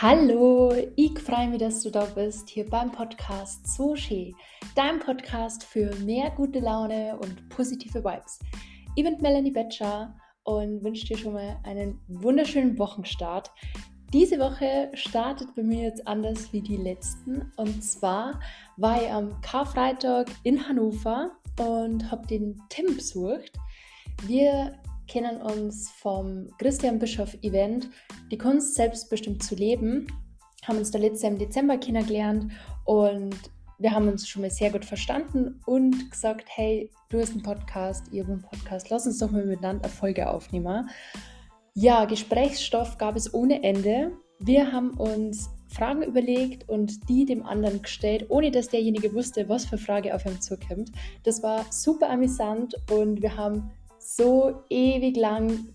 Hallo, ich freue mich, dass du da bist, hier beim Podcast So schön, dein Podcast für mehr gute Laune und positive Vibes. Ich bin Melanie Betscher und wünsche dir schon mal einen wunderschönen Wochenstart. Diese Woche startet bei mir jetzt anders wie die letzten. Und zwar war ich am Karfreitag in Hannover und habe den Tim besucht. Wir kennen uns vom Christian Bischof Event, die Kunst selbstbestimmt zu leben, haben uns da letztes Jahr im Dezember kennengelernt und wir haben uns schon mal sehr gut verstanden und gesagt, hey, du hast einen Podcast, ihr habt einen Podcast, lass uns doch mal miteinander Erfolge aufnehmen. Ja, Gesprächsstoff gab es ohne Ende. Wir haben uns Fragen überlegt und die dem anderen gestellt, ohne dass derjenige wusste, was für Frage auf ihm zukommt. Das war super amüsant und wir haben so ewig lang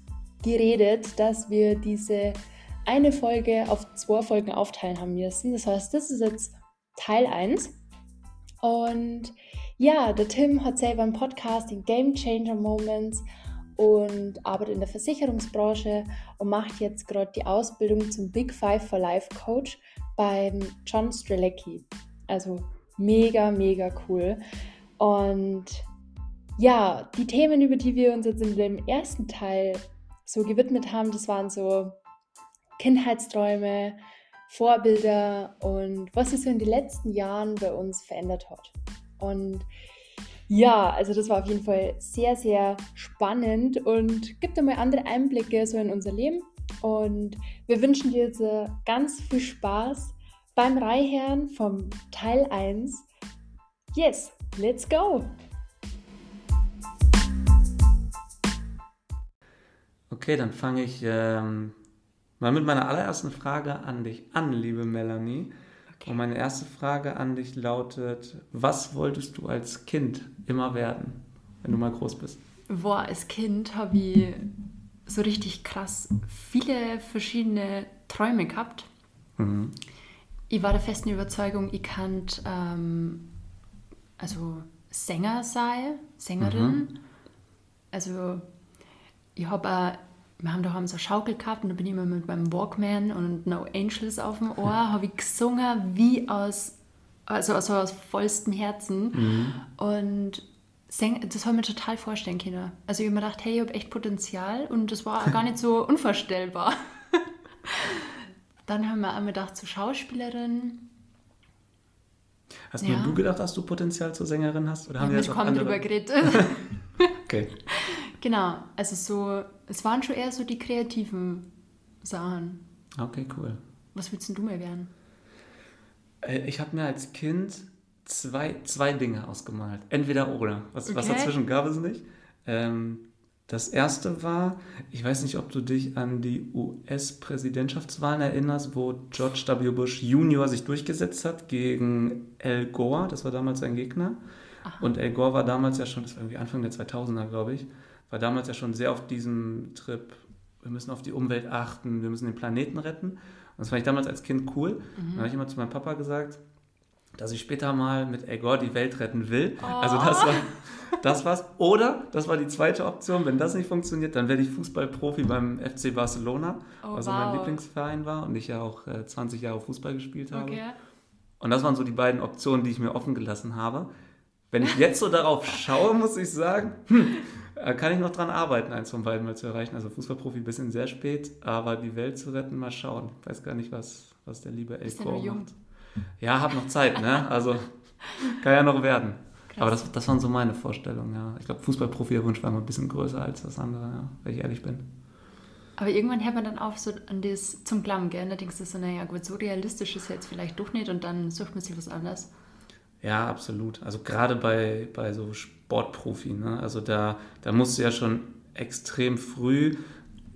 geredet, dass wir diese eine Folge auf zwei Folgen aufteilen haben müssen. Das heißt, das ist jetzt Teil 1. Und ja, der Tim hat selber einen Podcast, den Game Changer Moments und arbeitet in der Versicherungsbranche und macht jetzt gerade die Ausbildung zum Big Five for Life Coach beim John Strelecki. Also mega, mega cool. Und ja, die Themen, über die wir uns jetzt in dem ersten Teil so gewidmet haben, das waren so Kindheitsträume, Vorbilder und was sich so in den letzten Jahren bei uns verändert hat. Und ja, also das war auf jeden Fall sehr, sehr spannend und gibt einmal andere Einblicke so in unser Leben. Und wir wünschen dir jetzt äh, ganz viel Spaß beim Reihern vom Teil 1. Yes, let's go! Okay, dann fange ich ähm, mal mit meiner allerersten Frage an dich an, liebe Melanie. Okay. Und meine erste Frage an dich lautet, was wolltest du als Kind immer werden, wenn du mal groß bist? Boah, als Kind habe ich so richtig krass viele verschiedene Träume gehabt. Mhm. Ich war der festen Überzeugung, ich kann ähm, also Sänger sein, Sängerin. Mhm. Also ich habe wir haben daheim so eine Schaukel gehabt und da bin ich immer mit meinem Walkman und No Angels auf dem Ohr, habe ich gesungen wie aus, also, also aus vollstem Herzen. Mhm. Und das habe ich mir total vorstellen können. Also ich habe mir gedacht, hey, ich habe echt Potenzial und das war gar nicht so unvorstellbar. Dann haben wir auch gedacht, zur Schauspielerin. Hast ja. nur du gedacht, dass du Potenzial zur Sängerin hast? Oder haben ja, wir jetzt kaum drüber geredet. okay. Genau, also so, es waren schon eher so die kreativen Sachen. Okay, cool. Was willst denn du mehr werden? Äh, ich habe mir als Kind zwei, zwei Dinge ausgemalt. Entweder oder. Was, okay. was dazwischen gab es nicht. Ähm, das erste war, ich weiß nicht, ob du dich an die US-Präsidentschaftswahlen erinnerst, wo George W. Bush Jr. sich durchgesetzt hat gegen Al Gore, das war damals sein Gegner. Aha. Und Al Gore war damals ja schon, das war irgendwie Anfang der 2000er, glaube ich, war damals ja schon sehr auf diesem Trip, wir müssen auf die Umwelt achten, wir müssen den Planeten retten. Und das fand ich damals als Kind cool. Mhm. Dann habe ich immer zu meinem Papa gesagt, dass ich später mal mit Egor die Welt retten will. Oh. Also das war das war's. Oder, das war die zweite Option, wenn das nicht funktioniert, dann werde ich Fußballprofi beim FC Barcelona, oh, was wow. mein Lieblingsverein war und ich ja auch äh, 20 Jahre Fußball gespielt habe. Okay. Und das waren so die beiden Optionen, die ich mir offen gelassen habe. Wenn ich jetzt so darauf schaue, muss ich sagen, hm, kann ich noch dran arbeiten, eins von beiden mal zu erreichen. Also Fußballprofi ein bisschen sehr spät, aber die Welt zu retten, mal schauen. Ich weiß gar nicht, was, was der liebe Elko macht. Ja, hab noch Zeit, ne? Also kann ja noch werden. Krass. Aber das, das waren so meine Vorstellungen, ja. Ich glaube, Fußballprofi-Wunsch war immer ein bisschen größer als das andere, ja, wenn ich ehrlich bin. Aber irgendwann hört man dann auf so an das zum Klamm, gell? Da denkst du so, naja gut, so realistisch ist jetzt vielleicht doch nicht und dann sucht man sich was anderes. Ja, absolut. Also gerade bei, bei so Sportprofi, ne? also da, da musst du ja schon extrem früh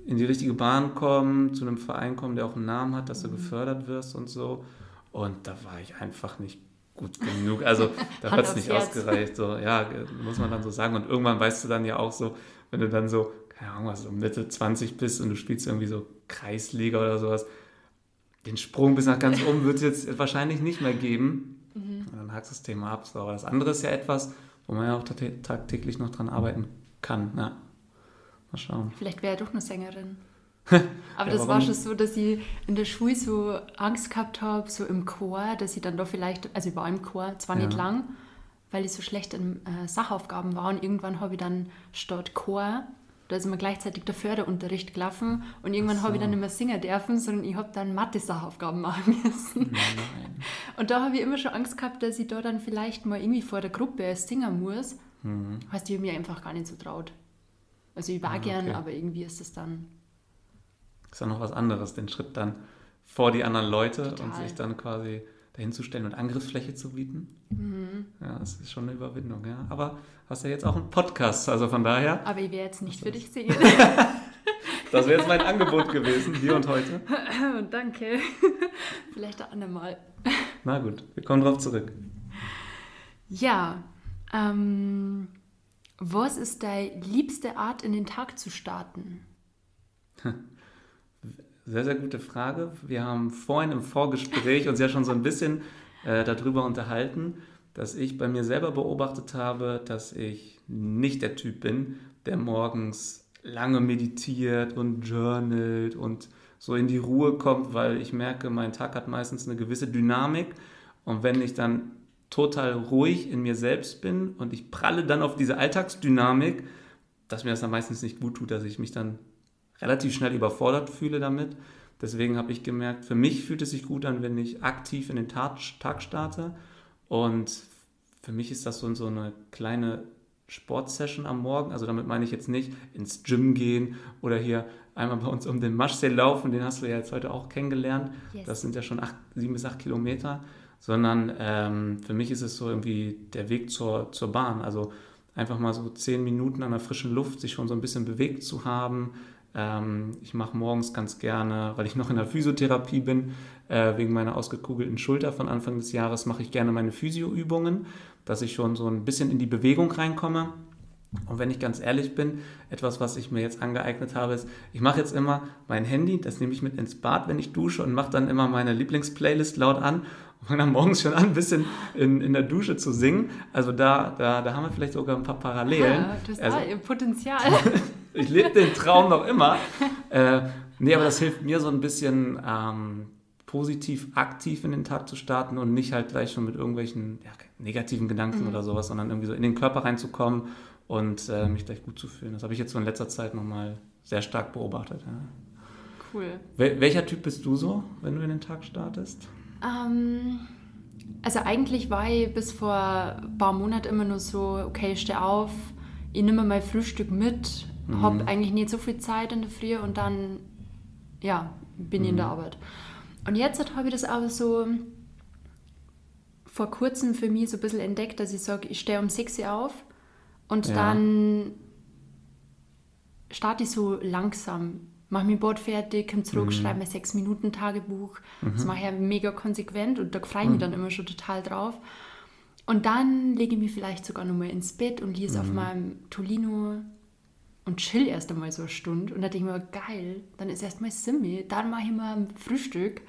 in die richtige Bahn kommen, zu einem Verein kommen, der auch einen Namen hat, dass du mhm. gefördert wirst und so. Und da war ich einfach nicht gut genug. Also da hat es nicht Herz. ausgereicht. So, ja, muss man dann so sagen. Und irgendwann weißt du dann ja auch so, wenn du dann so, keine Ahnung, was, so Mitte 20 bist und du spielst irgendwie so Kreisliga oder sowas, den Sprung bis nach ganz oben wird es jetzt wahrscheinlich nicht mehr geben. Ab. So. Aber das andere ist ja etwas, wo man ja auch tagtäglich noch dran arbeiten kann. Ja. Mal schauen. Vielleicht wäre er doch eine Sängerin. Aber ja, das war schon so, dass ich in der Schule so Angst gehabt habe, so im Chor, dass ich dann da vielleicht, also ich war im Chor, zwar ja. nicht lang, weil ich so schlecht in äh, Sachaufgaben war und irgendwann habe ich dann statt Chor, da ist immer gleichzeitig der Förderunterricht gelaufen und irgendwann so. habe ich dann nicht mehr singen dürfen, sondern ich habe dann Mathe-Sachaufgaben machen müssen. Nein. Und da habe ich immer schon Angst gehabt, dass ich da dann vielleicht mal irgendwie vor der Gruppe singen muss. Mhm. Heißt, ich habe mir einfach gar nicht so traut. Also ich war ah, gern, aber irgendwie ist es dann ist ja noch was anderes, den Schritt dann vor die anderen Leute Total. und sich dann quasi dahin zu stellen und Angriffsfläche zu bieten. Mhm. Ja, das ist schon eine Überwindung, ja. Aber hast ja jetzt auch einen Podcast, also von daher. Aber ich wäre jetzt nicht für dich singen. das wäre jetzt mein Angebot gewesen, hier und heute. Danke. Vielleicht ein andermal. Na gut, wir kommen drauf zurück. Ja, ähm, was ist deine liebste Art, in den Tag zu starten? Sehr, sehr gute Frage. Wir haben vorhin im Vorgespräch uns ja schon so ein bisschen äh, darüber unterhalten, dass ich bei mir selber beobachtet habe, dass ich nicht der Typ bin, der morgens lange meditiert und journalt und so in die Ruhe kommt, weil ich merke, mein Tag hat meistens eine gewisse Dynamik und wenn ich dann total ruhig in mir selbst bin und ich pralle dann auf diese Alltagsdynamik, dass mir das dann meistens nicht gut tut, dass ich mich dann relativ schnell überfordert fühle damit. Deswegen habe ich gemerkt, für mich fühlt es sich gut an, wenn ich aktiv in den Tag, Tag starte. Und für mich ist das so, so eine kleine Sportsession am Morgen. Also damit meine ich jetzt nicht ins Gym gehen oder hier einmal bei uns um den Maschsee laufen, den hast du ja jetzt heute auch kennengelernt. Yes. Das sind ja schon acht, sieben bis acht Kilometer. Sondern ähm, für mich ist es so irgendwie der Weg zur, zur Bahn. Also einfach mal so zehn Minuten an der frischen Luft, sich schon so ein bisschen bewegt zu haben, ähm, ich mache morgens ganz gerne, weil ich noch in der Physiotherapie bin, äh, wegen meiner ausgekugelten Schulter von Anfang des Jahres, mache ich gerne meine Physioübungen, dass ich schon so ein bisschen in die Bewegung reinkomme. Und wenn ich ganz ehrlich bin, etwas, was ich mir jetzt angeeignet habe, ist, ich mache jetzt immer mein Handy, das nehme ich mit ins Bad, wenn ich dusche und mache dann immer meine Lieblingsplaylist laut an und fange dann morgens schon an, ein bisschen in, in der Dusche zu singen. Also da, da, da haben wir vielleicht sogar ein paar Parallelen. Ja, das ist also, ihr Potenzial. ich lebe den Traum noch immer. Äh, nee, aber das hilft mir so ein bisschen ähm, positiv, aktiv in den Tag zu starten und nicht halt gleich schon mit irgendwelchen ja, negativen Gedanken mhm. oder sowas, sondern irgendwie so in den Körper reinzukommen und äh, mich gleich gut zu fühlen. Das habe ich jetzt so in letzter Zeit nochmal sehr stark beobachtet. Ja. Cool. Wel welcher Typ bist du so, wenn du in den Tag startest? Ähm, also eigentlich war ich bis vor ein paar Monaten immer nur so, okay, ich stehe auf, ich nehme mein Frühstück mit, mhm. habe eigentlich nicht so viel Zeit in der Früh und dann, ja, bin ich in der mhm. Arbeit. Und jetzt habe ich das aber so vor kurzem für mich so ein bisschen entdeckt, dass ich sage, ich stehe um 6 Uhr auf und ja. dann starte ich so langsam. Mache mein Board fertig, komme zurück, mhm. schreibe mein 6-Minuten-Tagebuch. Mhm. Das mache ich ja mega konsequent und da freue ich mich mhm. dann immer schon total drauf. Und dann lege ich mich vielleicht sogar nochmal ins Bett und lese auf mhm. meinem Tolino und chill erst einmal so eine Stunde. Und dann denke ich mir, geil, dann ist erstmal Simmi, dann mache ich mal ein Frühstück.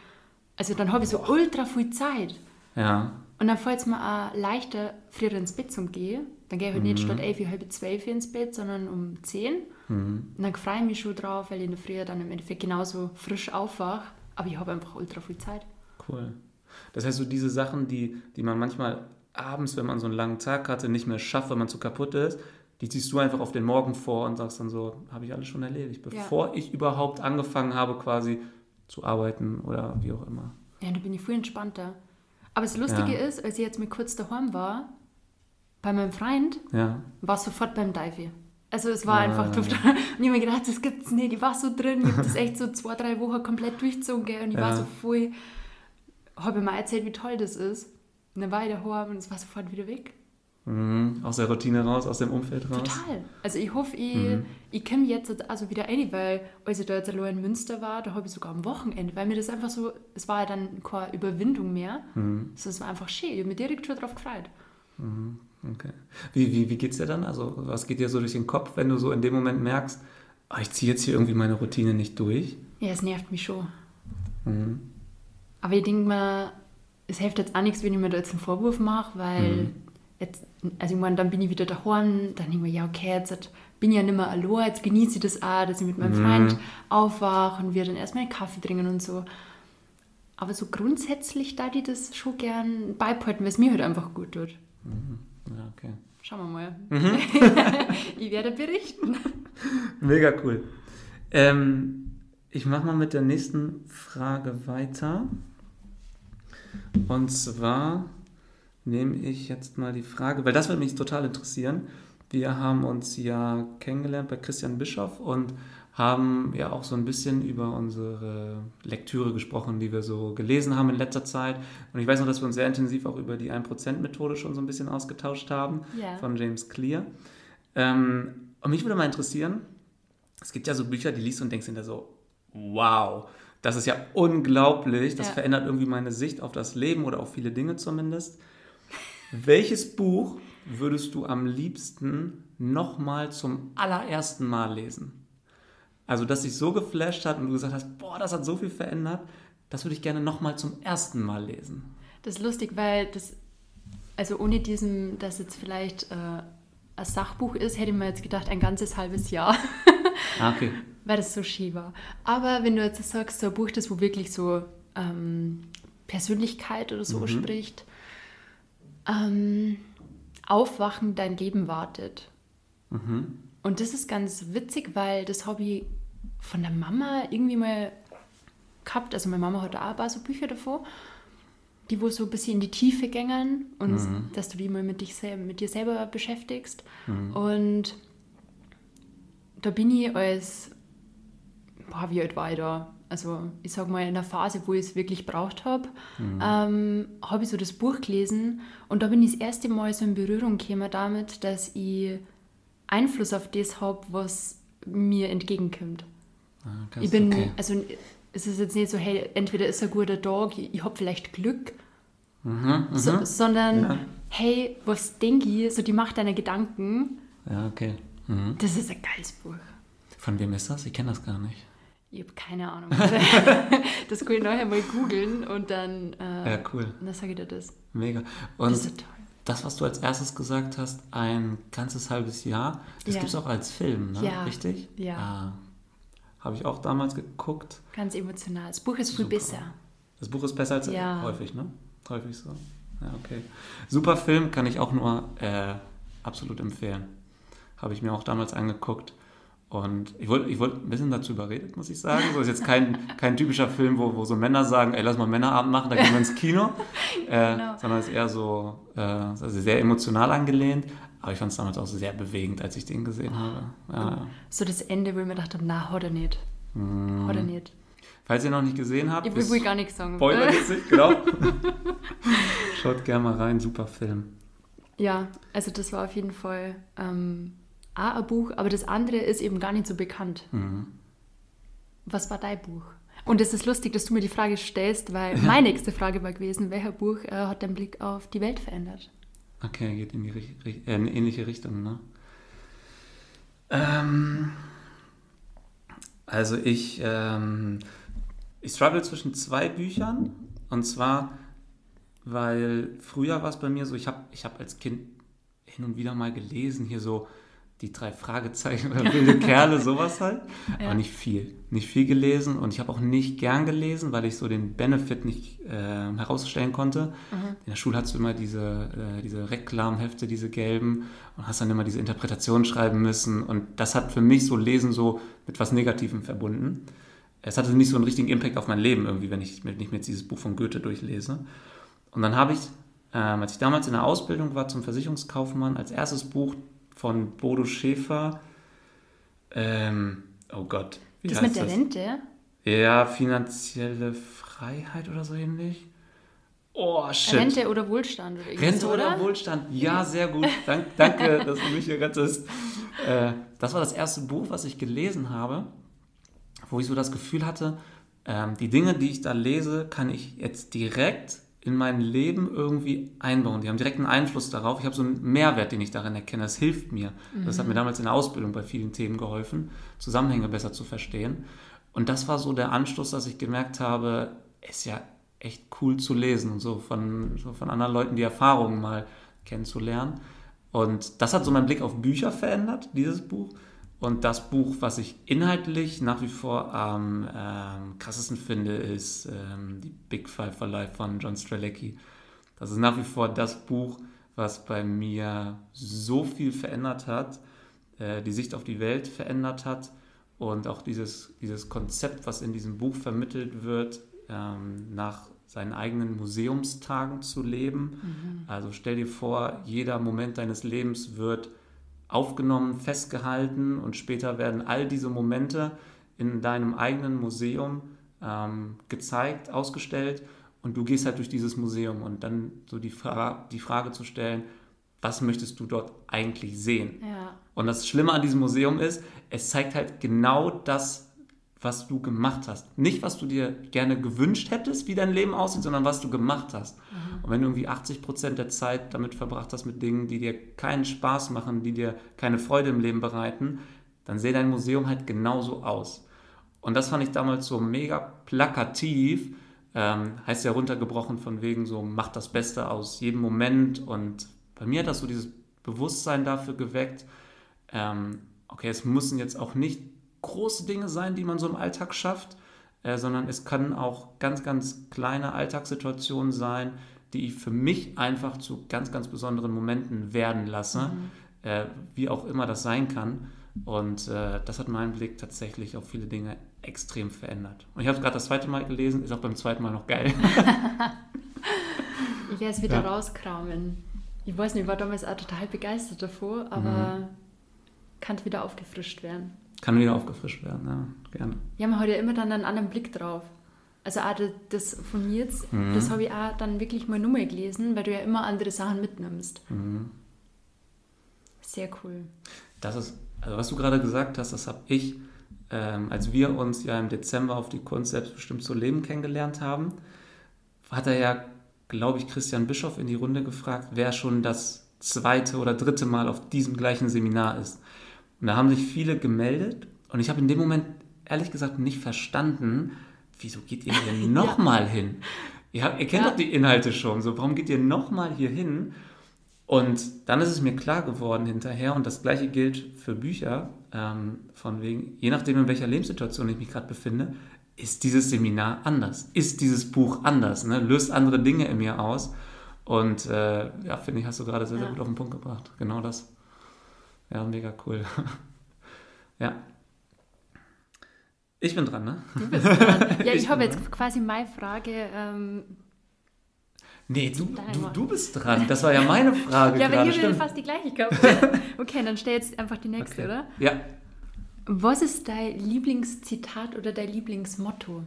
Also dann habe ich so ultra viel Zeit. Ja. Und dann fällt es mir auch leichter, früher ins Bett zu gehen. Dann gehe ich halt mhm. nicht statt 11, halb 12 ins Bett, sondern um 10. Mhm. Und dann freue ich mich schon drauf, weil ich in der Früh dann im Endeffekt genauso frisch aufwache. Aber ich habe einfach ultra viel Zeit. Cool. Das heißt, so diese Sachen, die, die man manchmal abends, wenn man so einen langen Tag hatte, nicht mehr schafft, weil man zu kaputt ist, die ziehst du einfach auf den Morgen vor und sagst dann so, habe ich alles schon erledigt, bevor ja. ich überhaupt angefangen habe, quasi zu arbeiten oder wie auch immer. Ja, da bin ich viel entspannter. Aber das Lustige ja. ist, als ich jetzt mal kurz daheim war, bei meinem Freund, ja. war sofort beim Dive. Also es war ah. einfach total. Und ich habe mir gedacht, das gibt's nicht. Ich war so drin, ich habe das echt so zwei, drei Wochen komplett durchgezogen und ich ja. war so voll. Habe mir mal erzählt, wie toll das ist. Und dann war ich daheim und es war sofort wieder weg. Mhm. Aus der Routine raus, aus dem Umfeld raus. Total. Also ich hoffe, ich, mhm. ich komme jetzt also wieder rein, weil als ich da jetzt in Münster war, da habe ich sogar am Wochenende, weil mir das einfach so, es war ja dann keine Überwindung mehr. Mhm. Es war einfach schön. Ich habe mich direkt schon darauf gefreut. Mhm. Okay. Wie, wie, wie geht es dir dann? Also was geht dir so durch den Kopf, wenn du so in dem Moment merkst, oh, ich ziehe jetzt hier irgendwie meine Routine nicht durch? Ja, es nervt mich schon. Mhm. Aber ich denke mir, es hilft jetzt auch nichts, wenn ich mir da jetzt einen Vorwurf mache, weil mhm. jetzt also irgendwann dann bin ich wieder daheim, dann denke ich mir, ja okay, jetzt bin ich ja nicht mehr allein, jetzt genieße ich das auch, dass ich mit meinem mhm. Freund aufwache und wir dann erstmal einen Kaffee trinken und so. Aber so grundsätzlich da die das schon gern beibehalten, weil es mir halt einfach gut tut. Mhm. Ja, okay. Schauen wir mal. Mhm. ich werde berichten. Mega cool. Ähm, ich mache mal mit der nächsten Frage weiter. Und zwar nehme ich jetzt mal die Frage, weil das würde mich total interessieren. Wir haben uns ja kennengelernt bei Christian Bischoff und haben ja auch so ein bisschen über unsere Lektüre gesprochen, die wir so gelesen haben in letzter Zeit. Und ich weiß noch, dass wir uns sehr intensiv auch über die 1%-Methode schon so ein bisschen ausgetauscht haben yeah. von James Clear. Ähm, und mich würde mal interessieren, es gibt ja so Bücher, die liest und denkst hinter so, wow, das ist ja unglaublich, das ja. verändert irgendwie meine Sicht auf das Leben oder auf viele Dinge zumindest. Welches Buch würdest du am liebsten nochmal zum allerersten Mal lesen? Also, dass dich so geflasht hat und du gesagt hast, boah, das hat so viel verändert, das würde ich gerne nochmal zum ersten Mal lesen. Das ist lustig, weil das, also ohne diesem, dass jetzt vielleicht äh, ein Sachbuch ist, hätte ich mir jetzt gedacht, ein ganzes halbes Jahr. Ah, okay. weil das so schön war. Aber wenn du jetzt sagst, so ein Buch, das wo wirklich so ähm, Persönlichkeit oder so mhm. spricht, ähm, Aufwachen, dein Leben wartet. Mhm. Und das ist ganz witzig, weil das ich von der Mama irgendwie mal gehabt. Also meine Mama hat auch ein paar so Bücher davor, die wo so ein bisschen in die Tiefe gängen und mhm. dass du die mal mit, dich mit dir selber beschäftigst. Mhm. Und da bin ich als, boah, wie alt war ich da? Also ich sag mal in der Phase, wo ich es wirklich braucht habe, mhm. ähm, habe ich so das Buch gelesen und da bin ich das erste Mal so in Berührung gekommen damit, dass ich Einfluss auf das habe, was mir entgegenkommt. Ah, ich bin, okay. also es ist jetzt nicht so, hey, entweder ist er ein guter Tag, ich, ich habe vielleicht Glück, mhm, so, mhm. sondern ja. hey, was denke ich, so die Macht deiner Gedanken. Ja, okay. Mhm. Das ist ein geiles Buch. Von wem ist das? Ich kenne das gar nicht. Ich habe keine Ahnung. das kann ich nachher mal googeln und dann, äh, ja, cool. dann sage ich dir das. Mega. Und das ist toll das, was du als erstes gesagt hast, ein ganzes halbes Jahr, das ja. gibt es auch als Film, ne? Ja. Richtig? Ja. Ah, Habe ich auch damals geguckt. Ganz emotional. Das Buch ist viel Super. besser. Das Buch ist besser als ja. häufig, ne? Häufig so. Ja, okay. Super Film, kann ich auch nur äh, absolut empfehlen. Habe ich mir auch damals angeguckt. Und ich wurde, ich wurde ein bisschen dazu überredet, muss ich sagen. So ist jetzt kein, kein typischer Film, wo, wo so Männer sagen, ey, lass mal Männerabend machen, da gehen wir ins Kino. Äh, genau. Sondern es ist eher so äh, also sehr emotional angelehnt. Aber ich fand es damals auch sehr bewegend, als ich den gesehen habe. Ja. So das Ende, wo ich mir gedacht habe, na, er nicht. Mm. Er nicht. Falls ihr noch nicht gesehen habt, ich will, will gar nichts sagen. Spoilermäßig, genau. Schaut gerne mal rein, super Film. Ja, also das war auf jeden Fall ähm, auch ein Buch, aber das andere ist eben gar nicht so bekannt. Mhm. Was war dein Buch? Und es ist lustig, dass du mir die Frage stellst, weil ja. meine nächste Frage war gewesen, welcher Buch äh, hat deinen Blick auf die Welt verändert? Okay, geht in, die, äh, in eine ähnliche Richtung, ne? Ähm, also ich, ähm, ich struggle zwischen zwei Büchern und zwar, weil früher war es bei mir so, ich habe ich hab als Kind hin und wieder mal gelesen, hier so die drei Fragezeichen oder wilde Kerle, sowas halt. Ja. Aber nicht viel. Nicht viel gelesen und ich habe auch nicht gern gelesen, weil ich so den Benefit nicht äh, herausstellen konnte. Mhm. In der Schule hast du immer diese, äh, diese Reklamhefte, diese gelben und hast dann immer diese Interpretation schreiben müssen und das hat für mich so Lesen so mit was Negativem verbunden. Es hatte nicht so einen richtigen Impact auf mein Leben irgendwie, wenn ich, wenn ich mir jetzt dieses Buch von Goethe durchlese. Und dann habe ich, ähm, als ich damals in der Ausbildung war zum Versicherungskaufmann, als erstes Buch von Bodo Schäfer. Ähm, oh Gott. Wie das mit der das? Rente? Ja, finanzielle Freiheit oder so ähnlich. Oh, shit. Rente oder Wohlstand oder Rente so, oder? oder? Wohlstand. Ja, sehr gut. Dank, danke, dass du mich hier rettest. Äh, das war das erste Buch, was ich gelesen habe, wo ich so das Gefühl hatte, ähm, die Dinge, die ich da lese, kann ich jetzt direkt in mein Leben irgendwie einbauen. Die haben direkten Einfluss darauf. Ich habe so einen Mehrwert, den ich darin erkenne. Das hilft mir. Mhm. Das hat mir mhm. damals in der Ausbildung bei vielen Themen geholfen, Zusammenhänge besser zu verstehen. Und das war so der Anstoß, dass ich gemerkt habe, ist ja echt cool zu lesen und so von, so von anderen Leuten die Erfahrungen mal kennenzulernen. Und das hat so meinen Blick auf Bücher verändert, dieses Buch. Und das Buch, was ich inhaltlich nach wie vor am ähm, krassesten finde, ist ähm, die Big Five for Life von John Strelecki. Das ist nach wie vor das Buch, was bei mir so viel verändert hat, äh, die Sicht auf die Welt verändert hat und auch dieses, dieses Konzept, was in diesem Buch vermittelt wird, ähm, nach seinen eigenen Museumstagen zu leben. Mhm. Also stell dir vor, jeder Moment deines Lebens wird aufgenommen, festgehalten und später werden all diese Momente in deinem eigenen Museum ähm, gezeigt, ausgestellt und du gehst halt durch dieses Museum und dann so die, Fra die Frage zu stellen, was möchtest du dort eigentlich sehen? Ja. Und das Schlimme an diesem Museum ist, es zeigt halt genau das, was du gemacht hast. Nicht, was du dir gerne gewünscht hättest, wie dein Leben aussieht, sondern was du gemacht hast. Mhm. Und wenn du irgendwie 80 Prozent der Zeit damit verbracht hast mit Dingen, die dir keinen Spaß machen, die dir keine Freude im Leben bereiten, dann sehe dein Museum halt genauso aus. Und das fand ich damals so mega plakativ, ähm, heißt ja runtergebrochen von wegen so, mach das Beste aus jedem Moment. Und bei mir hat das so dieses Bewusstsein dafür geweckt, ähm, okay, es müssen jetzt auch nicht große Dinge sein, die man so im Alltag schafft, äh, sondern es können auch ganz, ganz kleine Alltagssituationen sein, die ich für mich einfach zu ganz, ganz besonderen Momenten werden lasse, mhm. äh, wie auch immer das sein kann. Und äh, das hat meinen Blick tatsächlich auf viele Dinge extrem verändert. Und ich habe es gerade das zweite Mal gelesen, ist auch beim zweiten Mal noch geil. ich werde es wieder ja. rauskramen. Ich weiß nicht, ich war damals auch total begeistert davor, aber mhm. kann wieder aufgefrischt werden. Kann wieder aufgefrischt werden, ja, gerne. Ja, man hat ja immer dann einen anderen Blick drauf. Also auch das von mir jetzt, mhm. das habe ich auch dann wirklich mal nur mal gelesen, weil du ja immer andere Sachen mitnimmst. Mhm. Sehr cool. Das ist, also was du gerade gesagt hast, das habe ich, ähm, als wir uns ja im Dezember auf die Kunst selbstbestimmt zu leben kennengelernt haben, hat er ja, glaube ich, Christian Bischoff in die Runde gefragt, wer schon das zweite oder dritte Mal auf diesem gleichen Seminar ist. Und da haben sich viele gemeldet und ich habe in dem Moment ehrlich gesagt nicht verstanden, wieso geht ihr denn nochmal ja. hin? Ihr, habt, ihr kennt ja. doch die Inhalte schon, so warum geht ihr nochmal hier hin? Und dann ist es mir klar geworden hinterher, und das gleiche gilt für Bücher, ähm, von wegen, je nachdem, in welcher Lebenssituation ich mich gerade befinde, ist dieses Seminar anders, ist dieses Buch anders, ne? löst andere Dinge in mir aus. Und äh, ja, finde ich, hast du gerade sehr, sehr gut auf den Punkt gebracht. Genau das. Ja, mega cool. ja. Ich bin dran, ne? Du bist dran. Ja, ich, ich habe jetzt dran. quasi meine Frage. Ähm, nee, du, du, du bist dran. Das war ja meine Frage. ja, aber hier fast die gleiche gehabt. okay, dann stell jetzt einfach die nächste, okay. oder? Ja. Was ist dein Lieblingszitat oder dein Lieblingsmotto?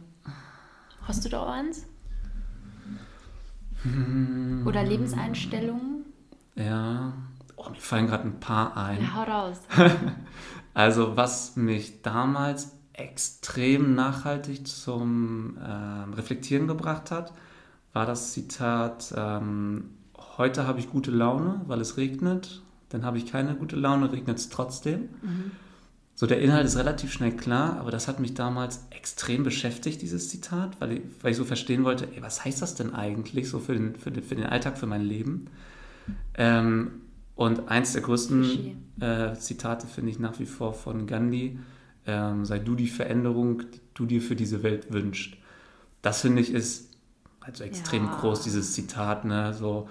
Hast du da eins? Hm. Oder Lebenseinstellungen? Ja, Oh, mir fallen gerade ein paar ein. Ja, hau raus. also, was mich damals extrem nachhaltig zum äh, Reflektieren gebracht hat, war das Zitat, ähm, heute habe ich gute Laune, weil es regnet, dann habe ich keine gute Laune, regnet es trotzdem. Mhm. So, der Inhalt ist relativ schnell klar, aber das hat mich damals extrem beschäftigt, dieses Zitat, weil ich, weil ich so verstehen wollte, ey, was heißt das denn eigentlich so für den, für den, für den Alltag, für mein Leben? Ähm, und eins der größten äh, Zitate finde ich nach wie vor von Gandhi, ähm, sei du die Veränderung, die du dir für diese Welt wünschst. Das finde ich ist also extrem ja. groß, dieses Zitat, ne, so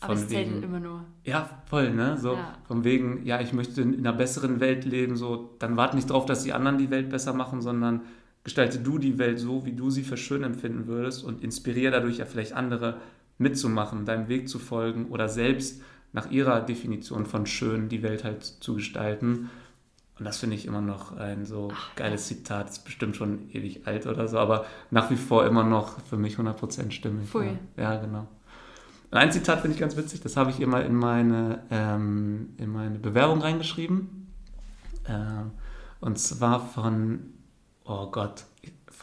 von Aber es wegen, immer nur. Ja, voll, ne? So ja. von wegen, ja, ich möchte in einer besseren Welt leben, so, dann warte nicht darauf, dass die anderen die Welt besser machen, sondern gestalte du die Welt so, wie du sie für schön empfinden würdest und inspiriere dadurch ja vielleicht andere mitzumachen, deinem Weg zu folgen oder selbst nach ihrer Definition von schön die Welt halt zu gestalten. Und das finde ich immer noch ein so Ach, geiles. Zitat. Ist bestimmt schon ewig alt oder so, aber nach wie vor immer noch für mich 100% stimmig. Pfui. Ja, genau. Und ein Zitat finde ich ganz witzig, das habe ich immer in meine, ähm, in meine Bewerbung reingeschrieben. Äh, und zwar von, oh Gott,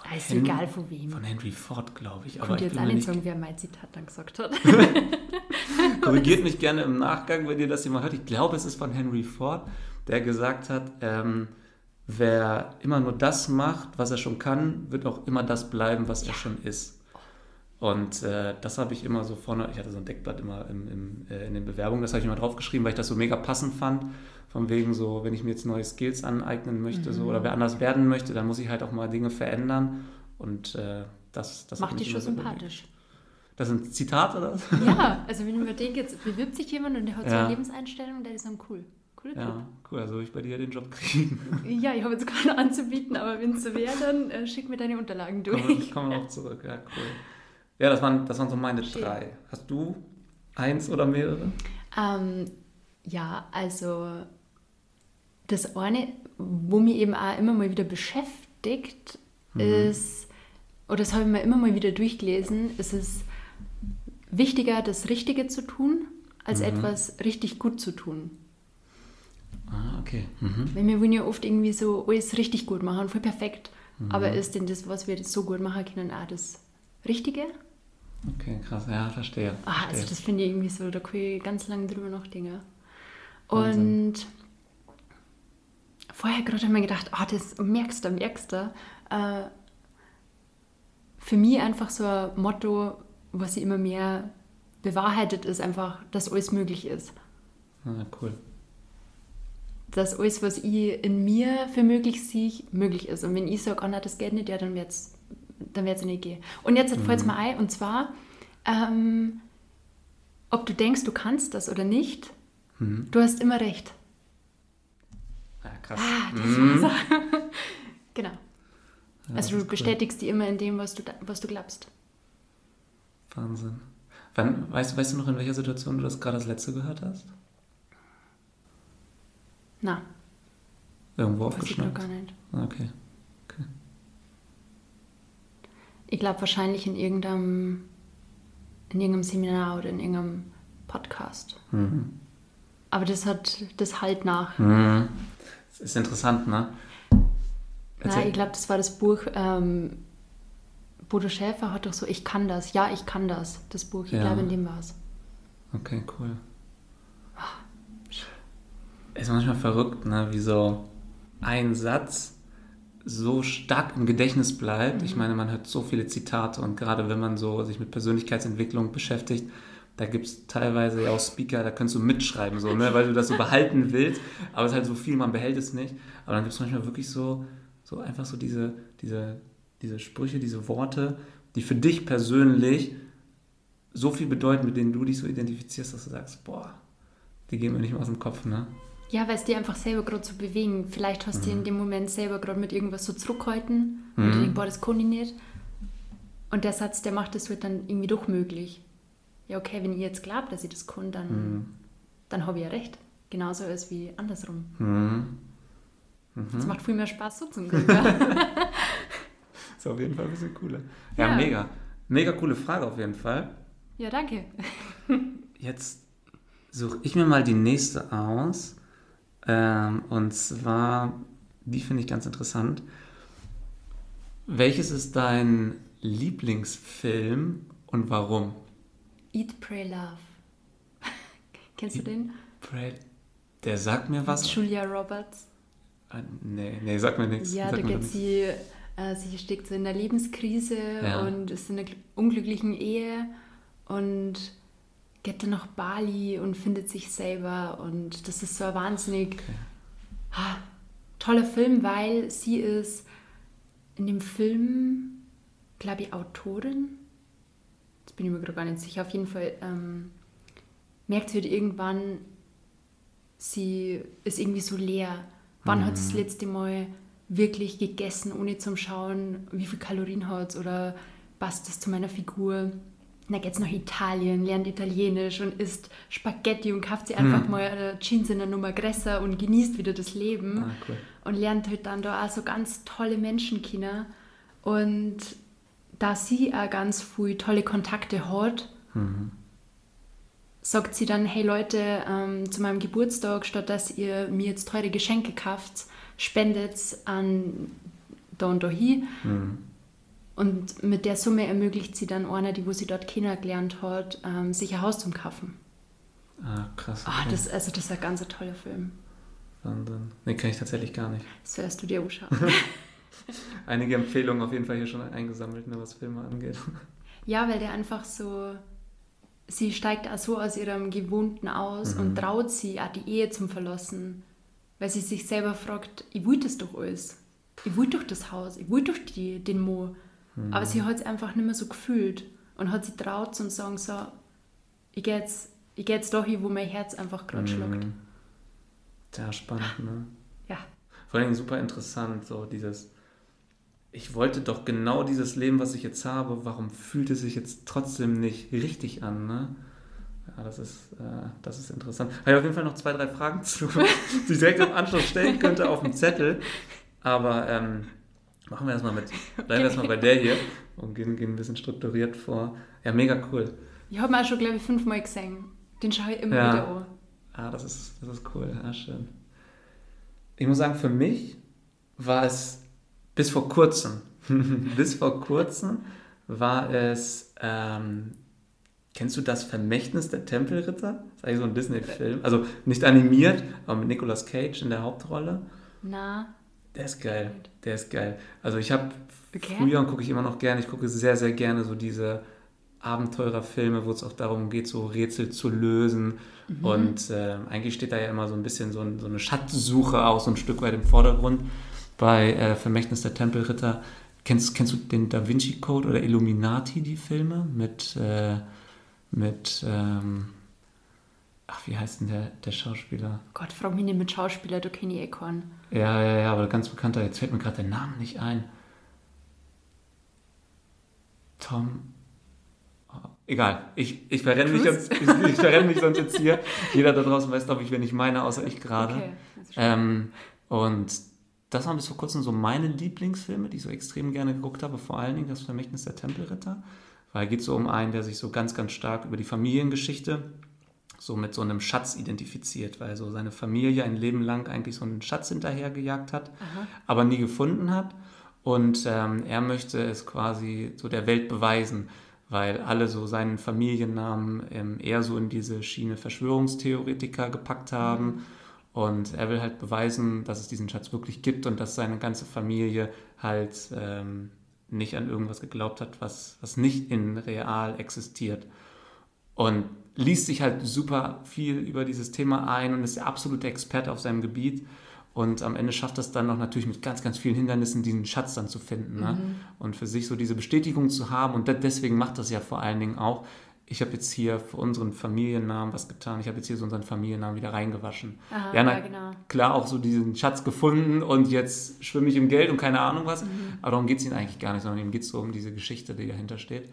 von ist Hen egal von wem. Von Henry Ford, glaube ich. Ich könnte jetzt auch nicht sagen, wer mein Zitat dann gesagt hat. Korrigiert mich gerne im Nachgang, wenn ihr das jemand hört. Ich glaube, es ist von Henry Ford, der gesagt hat, ähm, wer immer nur das macht, was er schon kann, wird auch immer das bleiben, was ja. er schon ist. Und äh, das habe ich immer so vorne, ich hatte so ein Deckblatt immer im, im, äh, in den Bewerbungen, das habe ich immer draufgeschrieben, weil ich das so mega passend fand. Von wegen so, wenn ich mir jetzt neue Skills aneignen möchte mhm. so, oder wer anders werden möchte, dann muss ich halt auch mal Dinge verändern. Und äh, das, das macht dich schon sympathisch. Überlegt. Das sind Zitate oder was? Ja, also wenn ich mir denke, jetzt bewirbt sich jemand und der hat ja. so eine Lebenseinstellung, der ist dann cool. Cooler ja, Typ. cool. Also ich bei dir den Job kriegen. Ja, ich habe jetzt gerade anzubieten, aber wenn es so wäre, dann äh, schick mir deine Unterlagen durch. Kommen wir auch zurück, ja, cool. Ja, das waren, das waren so meine Schön. drei. Hast du eins oder mehrere? Ähm, ja, also das eine, wo mich eben auch immer mal wieder beschäftigt, mhm. ist, oder das habe ich mir immer mal wieder durchgelesen, ist es wichtiger, das Richtige zu tun, als mhm. etwas richtig gut zu tun. Ah, okay. Mhm. Weil wir wollen ja oft irgendwie so alles richtig gut machen, voll perfekt. Mhm. Aber ist denn das, was wir so gut machen können, auch das Richtige? Okay, krass. Ja, verstehe. Ah, also verstehe. also das finde ich irgendwie so, da kann ich ganz lange drüber nachdenken. Und vorher gerade habe ich mir gedacht, oh, das merkst du, merkst du. Äh, für mich einfach so ein Motto, was sich immer mehr bewahrheitet, ist einfach, dass alles möglich ist. Ah, cool dass alles, was ich in mir für möglich sehe, möglich ist. Und wenn ich sage, oh nein, das geht nicht, ja, dann wird es dann wird's nicht gehen. Und jetzt mhm. fällt es mir ein, und zwar, ähm, ob du denkst, du kannst das oder nicht, mhm. du hast immer recht. Krass. Ah, das mhm. war so. genau. Ja, also du bestätigst cool. die immer in dem, was du, was du glaubst. Wahnsinn. Wann, weißt, weißt du noch, in welcher Situation du das gerade das letzte gehört hast? Na. Irgendwo aufgeschnappt? gar nicht. Okay. okay. Ich glaube wahrscheinlich in irgendeinem, in irgendeinem Seminar oder in irgendeinem Podcast. Mhm. Aber das hat das halt nach. Mhm. Das ist interessant, ne? Nein, ich glaube, das war das Buch. Ähm, Bodo Schäfer hat doch so, ich kann das. Ja, ich kann das. Das Buch. Ich ja. glaube, in dem war es. Okay, cool ist manchmal verrückt, ne? wie so ein Satz so stark im Gedächtnis bleibt. Mhm. Ich meine, man hört so viele Zitate und gerade wenn man so sich mit Persönlichkeitsentwicklung beschäftigt, da gibt es teilweise ja auch Speaker, da kannst du mitschreiben, so, ne? weil du das so behalten willst, aber es ist halt so viel, man behält es nicht. Aber dann gibt es manchmal wirklich so, so einfach so diese, diese, diese Sprüche, diese Worte, die für dich persönlich so viel bedeuten, mit denen du dich so identifizierst, dass du sagst, boah, die gehen mir nicht mehr aus dem Kopf, ne? Ja, weil es dir einfach selber gerade so bewegen. Vielleicht hast du mhm. in dem Moment selber gerade mit irgendwas so zurückhalten mhm. und du denkst, boah, das kann ich nicht. Und der Satz, der macht das wird dann irgendwie doch möglich. Ja, okay, wenn ihr jetzt glaubt, dass ich das kann, dann, mhm. dann habe ich ja recht. Genauso ist wie andersrum. Mhm. Mhm. Das macht viel mehr Spaß so zum Glück. ist auf jeden Fall ein bisschen cooler. Ja, ja, mega. Mega coole Frage auf jeden Fall. Ja, danke. Jetzt suche ich mir mal die nächste aus. Ähm, und zwar, die finde ich ganz interessant. Welches ist dein Lieblingsfilm und warum? Eat, Pray, Love. Kennst Eat, du den? Pray. Der sagt mir was. Julia Roberts. Ah, nee, nee, sag mir nichts. Ja, da geht sie, äh, sie steckt so in einer Lebenskrise ja. und ist in einer unglücklichen Ehe und geht dann nach Bali und findet sich selber und das ist so ein wahnsinnig okay. ha, toller Film, weil sie ist in dem Film, glaube ich, Autorin. Bin ich mir gerade gar nicht sicher. Auf jeden Fall ähm, merkt sie halt irgendwann, sie ist irgendwie so leer. Wann mhm. hat sie das letzte Mal wirklich gegessen, ohne zum Schauen, wie viel Kalorien hat oder passt das zu meiner Figur? dann geht es nach Italien, lernt Italienisch und isst Spaghetti und kauft sich einfach hm. mal eine Jeans in der Nummer größer und genießt wieder das Leben. Ah, cool. Und lernt halt dann da auch so ganz tolle Menschen kennen. Und da sie auch ganz viele tolle Kontakte hat, mhm. sagt sie dann, hey Leute, ähm, zu meinem Geburtstag, statt dass ihr mir jetzt teure Geschenke kauft, spendet an da und da hin. Mhm. Und mit der Summe ermöglicht sie dann einer, die wo sie dort kennengelernt hat, ähm, sich ein Haus zum Kaufen. Ah, krass. Ah, okay. Ah, das, also das ist ein ganz toller Film. Wahnsinn. Den kenne ich tatsächlich gar nicht. Das wirst du dir anschauen. Einige Empfehlungen auf jeden Fall hier schon eingesammelt, ne, was Filme angeht. Ja, weil der einfach so, sie steigt auch so aus ihrem Gewohnten aus mhm. und traut sie auch die Ehe zum Verlassen, weil sie sich selber fragt, ich wollte das doch alles. Ich wollte doch das Haus, ich wollte doch die, den Mo. Mhm. Aber sie hat es einfach nicht mehr so gefühlt und hat sich traut zu sagen, so, ich gehe jetzt, ich geh jetzt dahin, wo mein Herz einfach gerade mhm. schlägt. Sehr spannend, ne? Ja. Vor allem super interessant, so dieses, ich wollte doch genau dieses Leben, was ich jetzt habe, warum fühlt es sich jetzt trotzdem nicht richtig an, ne? Ja, das ist, äh, das ist interessant. Ich habe auf jeden Fall noch zwei, drei Fragen zu, die ich direkt im Anschluss stellen könnte auf dem Zettel. Aber ähm, machen wir erstmal mit, bleiben wir erstmal bei der hier und gehen, gehen ein bisschen strukturiert vor. Ja, mega cool. Ich habe auch schon, glaube ich, fünfmal gesehen. Den schaue ich immer ja. wieder an. Ah, das ist, das ist cool. Ja, schön. Ich muss sagen, für mich war es bis vor kurzem, bis vor kurzem war es, ähm, kennst du das Vermächtnis der Tempelritter? Das ist eigentlich so ein Disney-Film. Also nicht animiert, aber mit Nicolas Cage in der Hauptrolle. Na. Der ist geil. Der ist geil. Also ich habe okay. früher und gucke ich immer noch gerne, ich gucke sehr, sehr gerne so diese Abenteurerfilme, wo es auch darum geht, so Rätsel zu lösen. Mhm. Und äh, eigentlich steht da ja immer so ein bisschen so, ein, so, eine Schatzsuche auch so ein Stück weit im Vordergrund. Bei äh, Vermächtnis der Tempelritter. Kennst, kennst du den Da Vinci Code oder Illuminati, die Filme? Mit, äh, mit ähm, ach, wie heißt denn der, der Schauspieler? Gott, frag mich nicht mit Schauspieler, du kennst Ekorn. Ja, ja, ja, aber ganz bekannter, jetzt fällt mir gerade der Name nicht ein. Tom. Oh, egal, ich, ich, verrenne mich sonst, ich, ich verrenne mich sonst jetzt hier. Jeder da draußen weiß, glaube ich, wenn ich meine, außer ich gerade. Okay, ähm, und das waren bis vor kurzem so meine Lieblingsfilme, die ich so extrem gerne geguckt habe, vor allen Dingen das Vermächtnis der Tempelritter. Weil es geht so um einen, der sich so ganz, ganz stark über die Familiengeschichte so mit so einem Schatz identifiziert, weil so seine Familie ein Leben lang eigentlich so einen Schatz hinterhergejagt hat, Aha. aber nie gefunden hat. Und ähm, er möchte es quasi so der Welt beweisen, weil alle so seinen Familiennamen ähm, eher so in diese Schiene Verschwörungstheoretiker gepackt haben. Mhm. Und er will halt beweisen, dass es diesen Schatz wirklich gibt und dass seine ganze Familie halt ähm, nicht an irgendwas geglaubt hat, was, was nicht in real existiert. Und liest sich halt super viel über dieses Thema ein und ist der absolute Experte auf seinem Gebiet. Und am Ende schafft es dann noch natürlich mit ganz, ganz vielen Hindernissen, diesen Schatz dann zu finden. Ne? Mhm. Und für sich so diese Bestätigung zu haben. Und deswegen macht das ja vor allen Dingen auch, ich habe jetzt hier für unseren Familiennamen was getan. Ich habe jetzt hier so unseren Familiennamen wieder reingewaschen. Aha, ja, na, ja, genau. klar auch so diesen Schatz gefunden und jetzt schwimme ich im Geld und keine Ahnung was. Mhm. Aber darum geht es ihm eigentlich gar nicht, sondern ihm geht es so um diese Geschichte, die dahinter steht.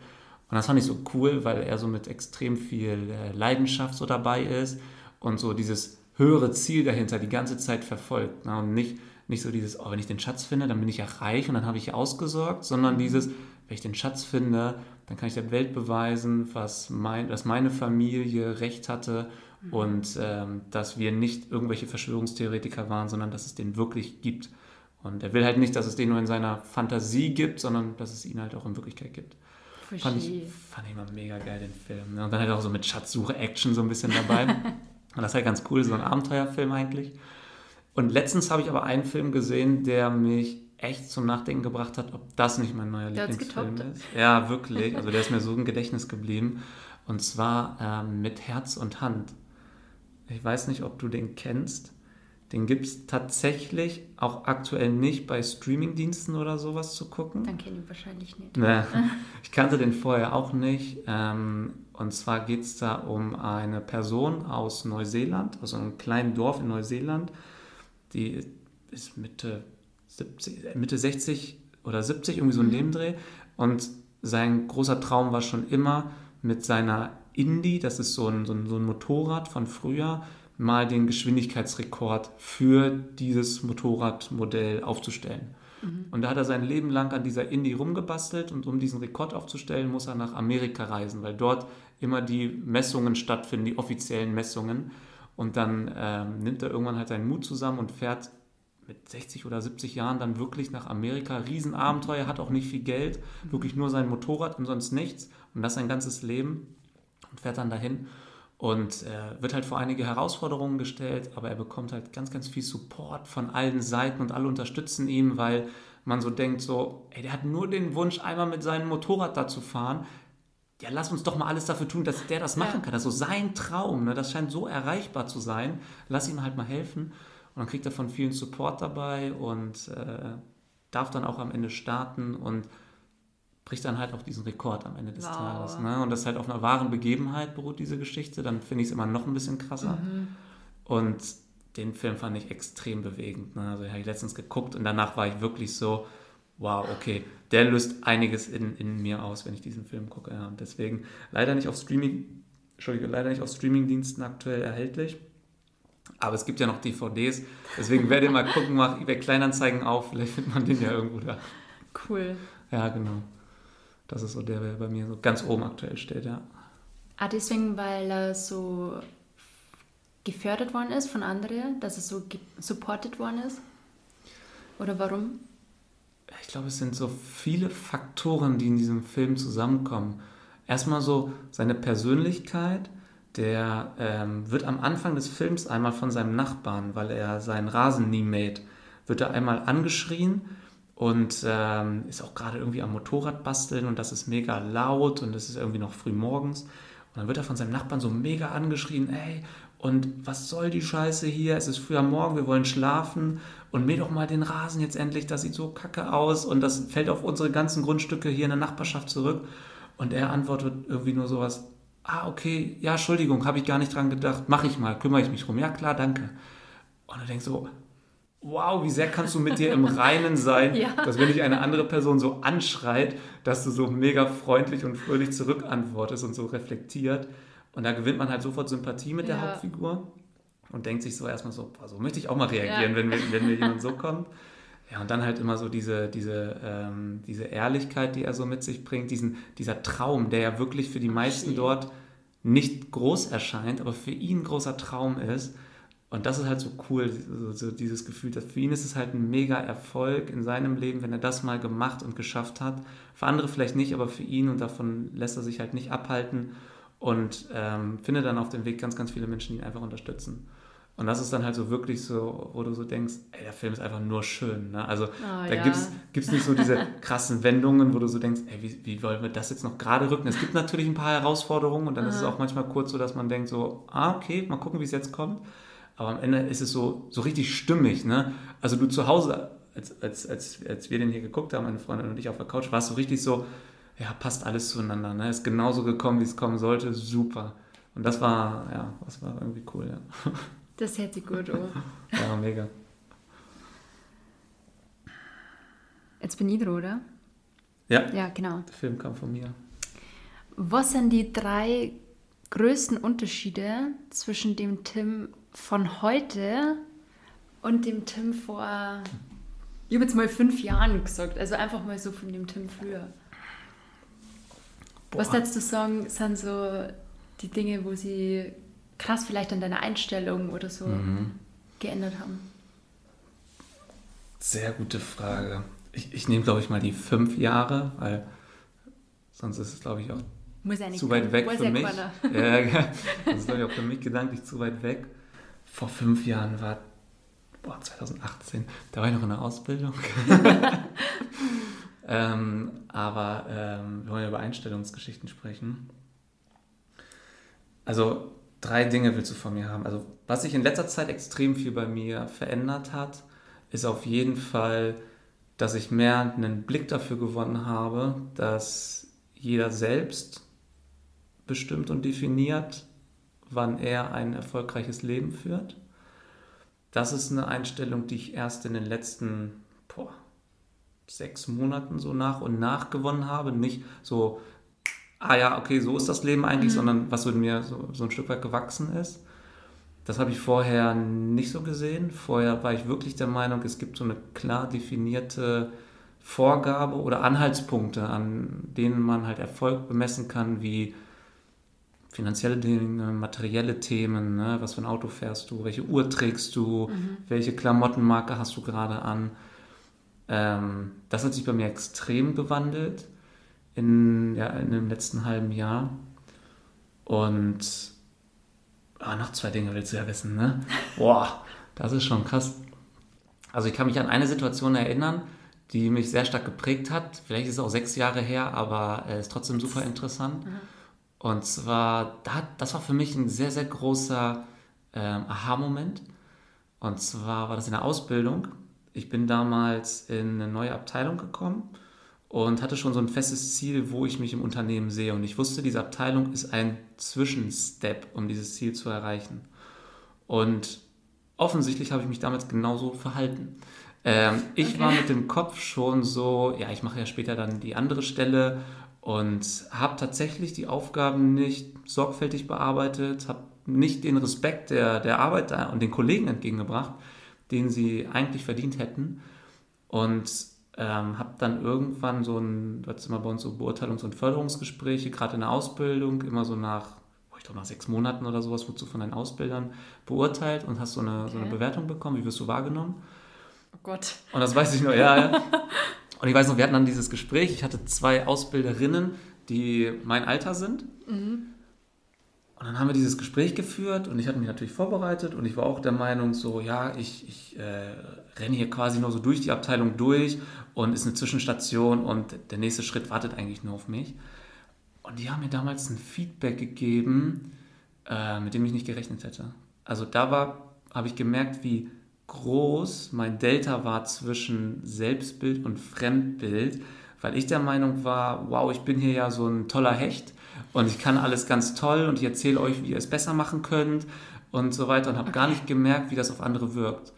Und das fand ich so cool, weil er so mit extrem viel äh, Leidenschaft so dabei ist und so dieses höhere Ziel dahinter die ganze Zeit verfolgt. Ne? Und nicht, nicht so dieses, oh, wenn ich den Schatz finde, dann bin ich ja reich und dann habe ich ja ausgesorgt, sondern dieses, wenn ich den Schatz finde, dann kann ich der Welt beweisen, was mein, dass meine Familie recht hatte mhm. und ähm, dass wir nicht irgendwelche Verschwörungstheoretiker waren, sondern dass es den wirklich gibt. Und er will halt nicht, dass es den nur in seiner Fantasie gibt, sondern dass es ihn halt auch in Wirklichkeit gibt. Fand ich, fand ich immer mega geil, den Film. Ne? Und dann halt auch so mit Schatzsuche-Action so ein bisschen dabei. und das ist halt ganz cool, so ein Abenteuerfilm eigentlich. Und letztens habe ich aber einen Film gesehen, der mich echt zum Nachdenken gebracht hat, ob das nicht mein neuer der Lieblingsfilm ist. Ja, wirklich. Also der ist mir so im Gedächtnis geblieben. Und zwar ähm, mit Herz und Hand. Ich weiß nicht, ob du den kennst. Den gibt es tatsächlich auch aktuell nicht bei Streamingdiensten oder sowas zu gucken. Dann kenne ich wahrscheinlich nicht. Nee, ich kannte den vorher auch nicht. Ähm, und zwar geht es da um eine Person aus Neuseeland, also einem kleinen Dorf in Neuseeland, die ist Mitte, 70, Mitte 60 oder 70, irgendwie so ein mhm. Lebendreh. Und sein großer Traum war schon immer mit seiner Indie, das ist so ein, so ein, so ein Motorrad von früher, mal den Geschwindigkeitsrekord für dieses Motorradmodell aufzustellen. Mhm. Und da hat er sein Leben lang an dieser Indie rumgebastelt und um diesen Rekord aufzustellen, muss er nach Amerika reisen, weil dort immer die Messungen stattfinden, die offiziellen Messungen. Und dann ähm, nimmt er irgendwann halt seinen Mut zusammen und fährt mit 60 oder 70 Jahren dann wirklich nach Amerika. Riesenabenteuer, hat auch nicht viel Geld, wirklich nur sein Motorrad und sonst nichts. Und das sein ganzes Leben und fährt dann dahin und er wird halt vor einige Herausforderungen gestellt, aber er bekommt halt ganz, ganz viel Support von allen Seiten und alle unterstützen ihn, weil man so denkt, so, ey, der hat nur den Wunsch, einmal mit seinem Motorrad da zu fahren. ja, lass uns doch mal alles dafür tun, dass der das machen kann. Das ist so sein Traum, ne? das scheint so erreichbar zu sein. Lass ihm halt mal helfen. Und dann kriegt er von vielen Support dabei und äh, darf dann auch am Ende starten und bricht dann halt auch diesen Rekord am Ende des wow. Tages. Ne? Und das halt auf einer wahren Begebenheit beruht, diese Geschichte. Dann finde ich es immer noch ein bisschen krasser. Mhm. Und den Film fand ich extrem bewegend. Ne? Also, ich habe letztens geguckt und danach war ich wirklich so, wow, okay, der löst einiges in, in mir aus, wenn ich diesen Film gucke. Ja. Und deswegen leider nicht auf Streaming, Entschuldige, leider nicht auf Streamingdiensten aktuell erhältlich. Aber es gibt ja noch DVDs. Deswegen werde ich mal gucken, mach eBay Kleinanzeigen auf, vielleicht findet man den ja irgendwo da. Cool. Ja, genau. Das ist so der, der bei mir so ganz oben aktuell steht, ja. Ah, deswegen, weil er so gefördert worden ist von anderen, dass es so supported worden ist? Oder warum? Ich glaube, es sind so viele Faktoren, die in diesem Film zusammenkommen. Erstmal so seine Persönlichkeit, der ähm, wird am Anfang des Films einmal von seinem Nachbarn, weil er seinen Rasen nie mäht, wird er einmal angeschrien und ähm, ist auch gerade irgendwie am Motorrad basteln und das ist mega laut und es ist irgendwie noch früh morgens. Und dann wird er von seinem Nachbarn so mega angeschrien, ey, und was soll die Scheiße hier? Es ist früh am Morgen, wir wollen schlafen und mäh doch mal den Rasen jetzt endlich, das sieht so kacke aus und das fällt auf unsere ganzen Grundstücke hier in der Nachbarschaft zurück. Und er antwortet irgendwie nur sowas, ah, okay, ja, Entschuldigung, habe ich gar nicht dran gedacht, mache ich mal, kümmere ich mich drum. Ja, klar, danke. Und er denkt so, wow, wie sehr kannst du mit dir im Reinen sein, ja. dass wenn dich eine andere Person so anschreit, dass du so mega freundlich und fröhlich zurückantwortest und so reflektiert. Und da gewinnt man halt sofort Sympathie mit ja. der Hauptfigur und denkt sich so erstmal so, so möchte ich auch mal reagieren, ja. wenn, mir, wenn mir jemand so kommt. Ja, und dann halt immer so diese, diese, ähm, diese Ehrlichkeit, die er so mit sich bringt, diesen, dieser Traum, der ja wirklich für die meisten dort nicht groß erscheint, aber für ihn ein großer Traum ist. Und das ist halt so cool, so, so, dieses Gefühl, dass für ihn ist es halt ein mega Erfolg in seinem Leben, wenn er das mal gemacht und geschafft hat. Für andere vielleicht nicht, aber für ihn und davon lässt er sich halt nicht abhalten und ähm, findet dann auf dem Weg ganz, ganz viele Menschen, die ihn einfach unterstützen. Und das ist dann halt so wirklich so, wo du so denkst, ey, der Film ist einfach nur schön. Ne? Also oh, da ja. gibt es nicht so diese krassen Wendungen, wo du so denkst, ey, wie, wie wollen wir das jetzt noch gerade rücken? Es gibt natürlich ein paar Herausforderungen und dann Aha. ist es auch manchmal kurz so, dass man denkt so, ah, okay, mal gucken, wie es jetzt kommt. Aber am Ende ist es so, so richtig stimmig. Ne? Also du zu Hause, als, als, als, als wir den hier geguckt haben, meine Freundin und ich auf der Couch, warst du richtig so, ja, passt alles zueinander. Ne? Ist genauso gekommen, wie es kommen sollte. Super. Und das war, ja, das war irgendwie cool, ja. Das hätte ich gut an. ja, mega. Jetzt bin ich dran, oder? Ja. Ja, genau. Der Film kam von mir. Was sind die drei größten Unterschiede zwischen dem Tim von heute und dem Tim vor, ich habe jetzt mal fünf Jahren gesagt, also einfach mal so von dem Tim früher? Boah. Was würdest du sagen, sind so die Dinge, wo sie krass vielleicht an deiner Einstellung oder so mhm. geändert haben? Sehr gute Frage. Ich, ich nehme, glaube ich, mal die fünf Jahre, weil sonst ist es, glaube ich, auch zu weit weg für mich. Ja, ja, das ist, glaube ich, auch für mich gedanklich zu weit weg. Vor fünf Jahren war, boah, 2018, da war ich noch in der Ausbildung. ähm, aber ähm, wir wollen ja über Einstellungsgeschichten sprechen. Also drei Dinge willst du von mir haben. Also was sich in letzter Zeit extrem viel bei mir verändert hat, ist auf jeden Fall, dass ich mehr einen Blick dafür gewonnen habe, dass jeder selbst bestimmt und definiert, wann er ein erfolgreiches Leben führt. Das ist eine Einstellung, die ich erst in den letzten boah, sechs Monaten so nach und nach gewonnen habe. Nicht so ah ja, okay, so ist das Leben eigentlich, mhm. sondern was so in mir so, so ein Stück weit gewachsen ist. Das habe ich vorher nicht so gesehen. Vorher war ich wirklich der Meinung, es gibt so eine klar definierte Vorgabe oder Anhaltspunkte, an denen man halt Erfolg bemessen kann, wie finanzielle Dinge, materielle Themen, ne? was für ein Auto fährst du, welche Uhr trägst du, mhm. welche Klamottenmarke hast du gerade an. Ähm, das hat sich bei mir extrem gewandelt in, ja, in dem letzten halben Jahr. Und ah, noch zwei Dinge willst du ja wissen, ne? Boah, das ist schon krass. Also ich kann mich an eine Situation erinnern, die mich sehr stark geprägt hat. Vielleicht ist es auch sechs Jahre her, aber es äh, ist trotzdem super interessant. Mhm. Und zwar, das war für mich ein sehr, sehr großer ähm, Aha-Moment. Und zwar war das in der Ausbildung. Ich bin damals in eine neue Abteilung gekommen und hatte schon so ein festes Ziel, wo ich mich im Unternehmen sehe. Und ich wusste, diese Abteilung ist ein Zwischenstep, um dieses Ziel zu erreichen. Und offensichtlich habe ich mich damals genauso verhalten. Ähm, ich okay. war mit dem Kopf schon so, ja, ich mache ja später dann die andere Stelle und habe tatsächlich die Aufgaben nicht sorgfältig bearbeitet, habe nicht den Respekt der, der Arbeit und den Kollegen entgegengebracht, den sie eigentlich verdient hätten. Und ähm, habe dann irgendwann so ein, du hattest immer bei uns so Beurteilungs- und Förderungsgespräche, gerade in der Ausbildung, immer so nach, ich glaube nach sechs Monaten oder sowas, wurdest du von deinen Ausbildern beurteilt und hast so eine, okay. so eine Bewertung bekommen. Wie wirst du wahrgenommen? Oh Gott. Und das weiß ich nur, ja, ja. Und ich weiß noch, wir hatten dann dieses Gespräch. Ich hatte zwei Ausbilderinnen, die mein Alter sind. Mhm. Und dann haben wir dieses Gespräch geführt und ich hatte mich natürlich vorbereitet und ich war auch der Meinung, so, ja, ich, ich äh, renne hier quasi nur so durch die Abteilung durch und ist eine Zwischenstation und der nächste Schritt wartet eigentlich nur auf mich. Und die haben mir damals ein Feedback gegeben, äh, mit dem ich nicht gerechnet hätte. Also da war, habe ich gemerkt, wie groß mein Delta war zwischen Selbstbild und Fremdbild, weil ich der Meinung war, wow, ich bin hier ja so ein toller Hecht und ich kann alles ganz toll und ich erzähle euch, wie ihr es besser machen könnt und so weiter und habe okay. gar nicht gemerkt, wie das auf andere wirkt.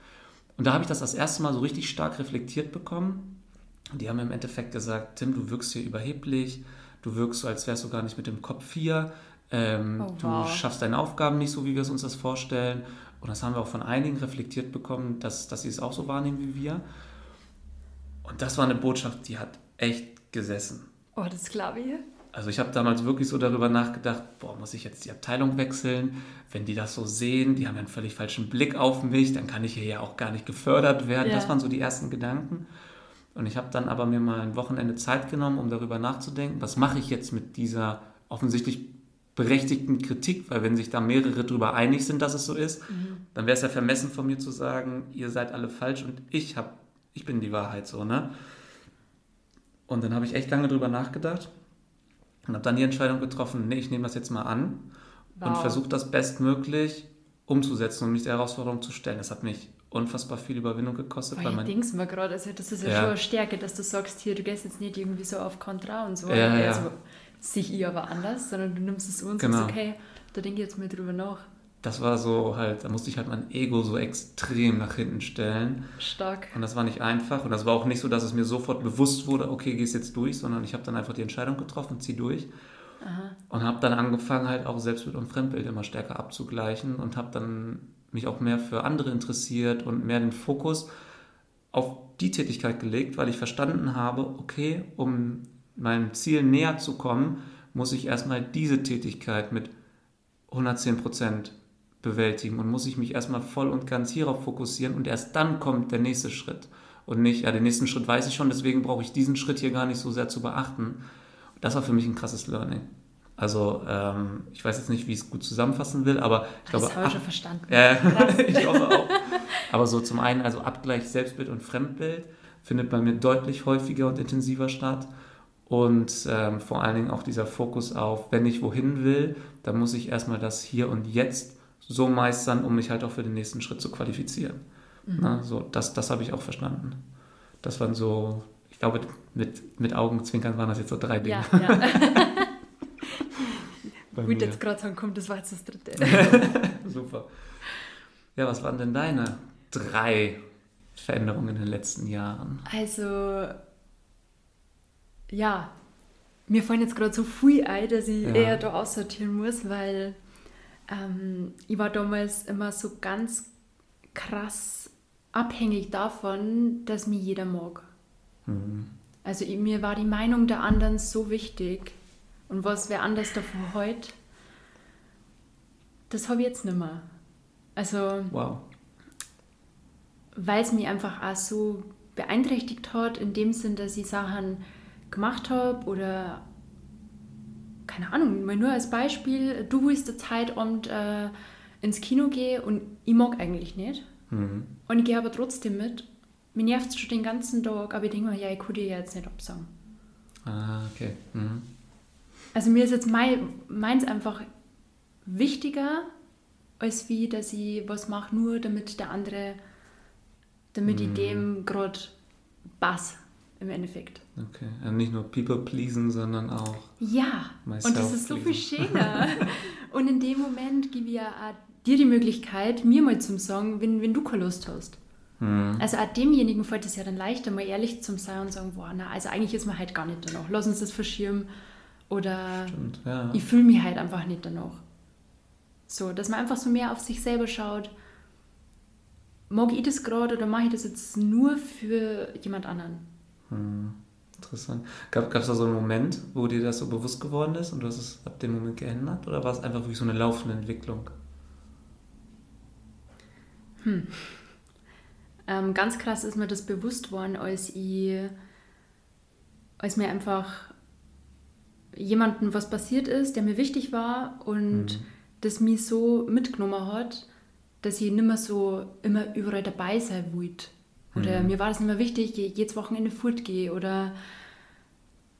Und da habe ich das das erste Mal so richtig stark reflektiert bekommen. Und die haben mir im Endeffekt gesagt, Tim, du wirkst hier überheblich, du wirkst so, als wärst du gar nicht mit dem Kopf hier, ähm, oh, wow. du schaffst deine Aufgaben nicht so, wie wir es uns das vorstellen. Und das haben wir auch von einigen reflektiert bekommen, dass, dass sie es auch so wahrnehmen wie wir. Und das war eine Botschaft, die hat echt gesessen. Oh, das glaube ich. Also ich habe damals wirklich so darüber nachgedacht, boah, muss ich jetzt die Abteilung wechseln? Wenn die das so sehen, die haben einen völlig falschen Blick auf mich, dann kann ich hier ja auch gar nicht gefördert werden. Ja. Das waren so die ersten Gedanken. Und ich habe dann aber mir mal ein Wochenende Zeit genommen, um darüber nachzudenken, was mache ich jetzt mit dieser offensichtlich berechtigten Kritik, weil wenn sich da mehrere darüber einig sind, dass es so ist, mhm. dann wäre es ja vermessen von mir zu sagen, ihr seid alle falsch und ich hab, ich bin die Wahrheit so, ne? Und dann habe ich echt lange darüber nachgedacht und habe dann die Entscheidung getroffen, nee, ich nehme das jetzt mal an wow. und versuche das bestmöglich umzusetzen und mich der Herausforderung zu stellen. Das hat mich unfassbar viel Überwindung gekostet. Weil ich denke mir gerade, also das ist ja, ja, schon eine Stärke, dass du sagst, hier, du gehst jetzt nicht irgendwie so auf Kontra und so. Ja, also, ja. sehe ich aber anders, sondern du nimmst es und genau. sagst, okay, da denke ich jetzt mal drüber nach das war so halt, da musste ich halt mein Ego so extrem nach hinten stellen. Stark. Und das war nicht einfach. Und das war auch nicht so, dass es mir sofort bewusst wurde, okay, gehst jetzt durch, sondern ich habe dann einfach die Entscheidung getroffen, zieh durch. Aha. Und habe dann angefangen, halt auch Selbstbild und Fremdbild immer stärker abzugleichen und habe dann mich auch mehr für andere interessiert und mehr den Fokus auf die Tätigkeit gelegt, weil ich verstanden habe, okay, um meinem Ziel näher zu kommen, muss ich erstmal diese Tätigkeit mit 110 Prozent bewältigen und muss ich mich erstmal voll und ganz hierauf fokussieren und erst dann kommt der nächste Schritt. Und nicht, ja, den nächsten Schritt weiß ich schon, deswegen brauche ich diesen Schritt hier gar nicht so sehr zu beachten. Das war für mich ein krasses Learning. Also, ähm, ich weiß jetzt nicht, wie ich es gut zusammenfassen will, aber ich das glaube. Das habe ich schon verstanden. Äh, ich hoffe auch. Aber so zum einen, also Abgleich Selbstbild und Fremdbild findet bei mir deutlich häufiger und intensiver statt. Und ähm, vor allen Dingen auch dieser Fokus auf, wenn ich wohin will, dann muss ich erstmal das hier und jetzt so meistern, um mich halt auch für den nächsten Schritt zu qualifizieren. Mhm. Na, so, das, das habe ich auch verstanden. Das waren so, ich glaube, mit, mit Augenzwinkern waren das jetzt so drei Dinge. Ja, ja. Gut, jetzt gerade sagen, komm, das war jetzt das dritte. Super. Ja, was waren denn deine drei Veränderungen in den letzten Jahren? Also, ja, mir fallen jetzt gerade so viel ein, dass ich ja. eher da aussortieren muss, weil ähm, ich war damals immer so ganz krass abhängig davon, dass mich jeder mag. Mhm. Also ich, mir war die Meinung der anderen so wichtig. Und was wer anders davon heute, das habe ich jetzt nicht mehr. Also, wow. weil es mich einfach auch so beeinträchtigt hat, in dem Sinn, dass ich Sachen gemacht habe oder keine Ahnung, nur als Beispiel, du willst der Zeitabend äh, ins Kino gehen und ich mag eigentlich nicht. Mhm. Und ich gehe aber trotzdem mit, mir nervt es schon den ganzen Tag, aber ich denke mir, ja, ich kann dir jetzt nicht absagen. Ah, okay. Mhm. Also mir ist jetzt mein, meins einfach wichtiger, als wie, dass ich was mache, nur damit der andere, damit ich Mhm. dem gerade pass im Endeffekt. Okay. Also nicht nur People pleasen, sondern auch. Ja, und das ist so viel schöner. und in dem Moment gebe ich ja auch dir die Möglichkeit, mir mal zum sagen, wenn, wenn du keine Lust hast. Mhm. Also auch demjenigen fällt es ja dann leichter, mal ehrlich zum sein und sagen, boah, na, also eigentlich ist mir halt gar nicht danach. Lass uns das verschirmen. Oder Stimmt, ja. ich fühle mich halt einfach nicht danach. So, dass man einfach so mehr auf sich selber schaut. Mag ich das gerade oder mache ich das jetzt nur für jemand anderen? Hm, interessant. Gab es da so einen Moment, wo dir das so bewusst geworden ist und du hast es ab dem Moment geändert? Oder war es einfach wirklich so eine laufende Entwicklung? Ähm, ganz krass ist mir das bewusst worden, als ich, als mir einfach jemandem was passiert ist, der mir wichtig war und das mich so mitgenommen hat, dass ich nicht mehr so immer überall dabei sein wollte. Oder mir war das nicht mehr wichtig, ich jedes Wochenende fortgehe oder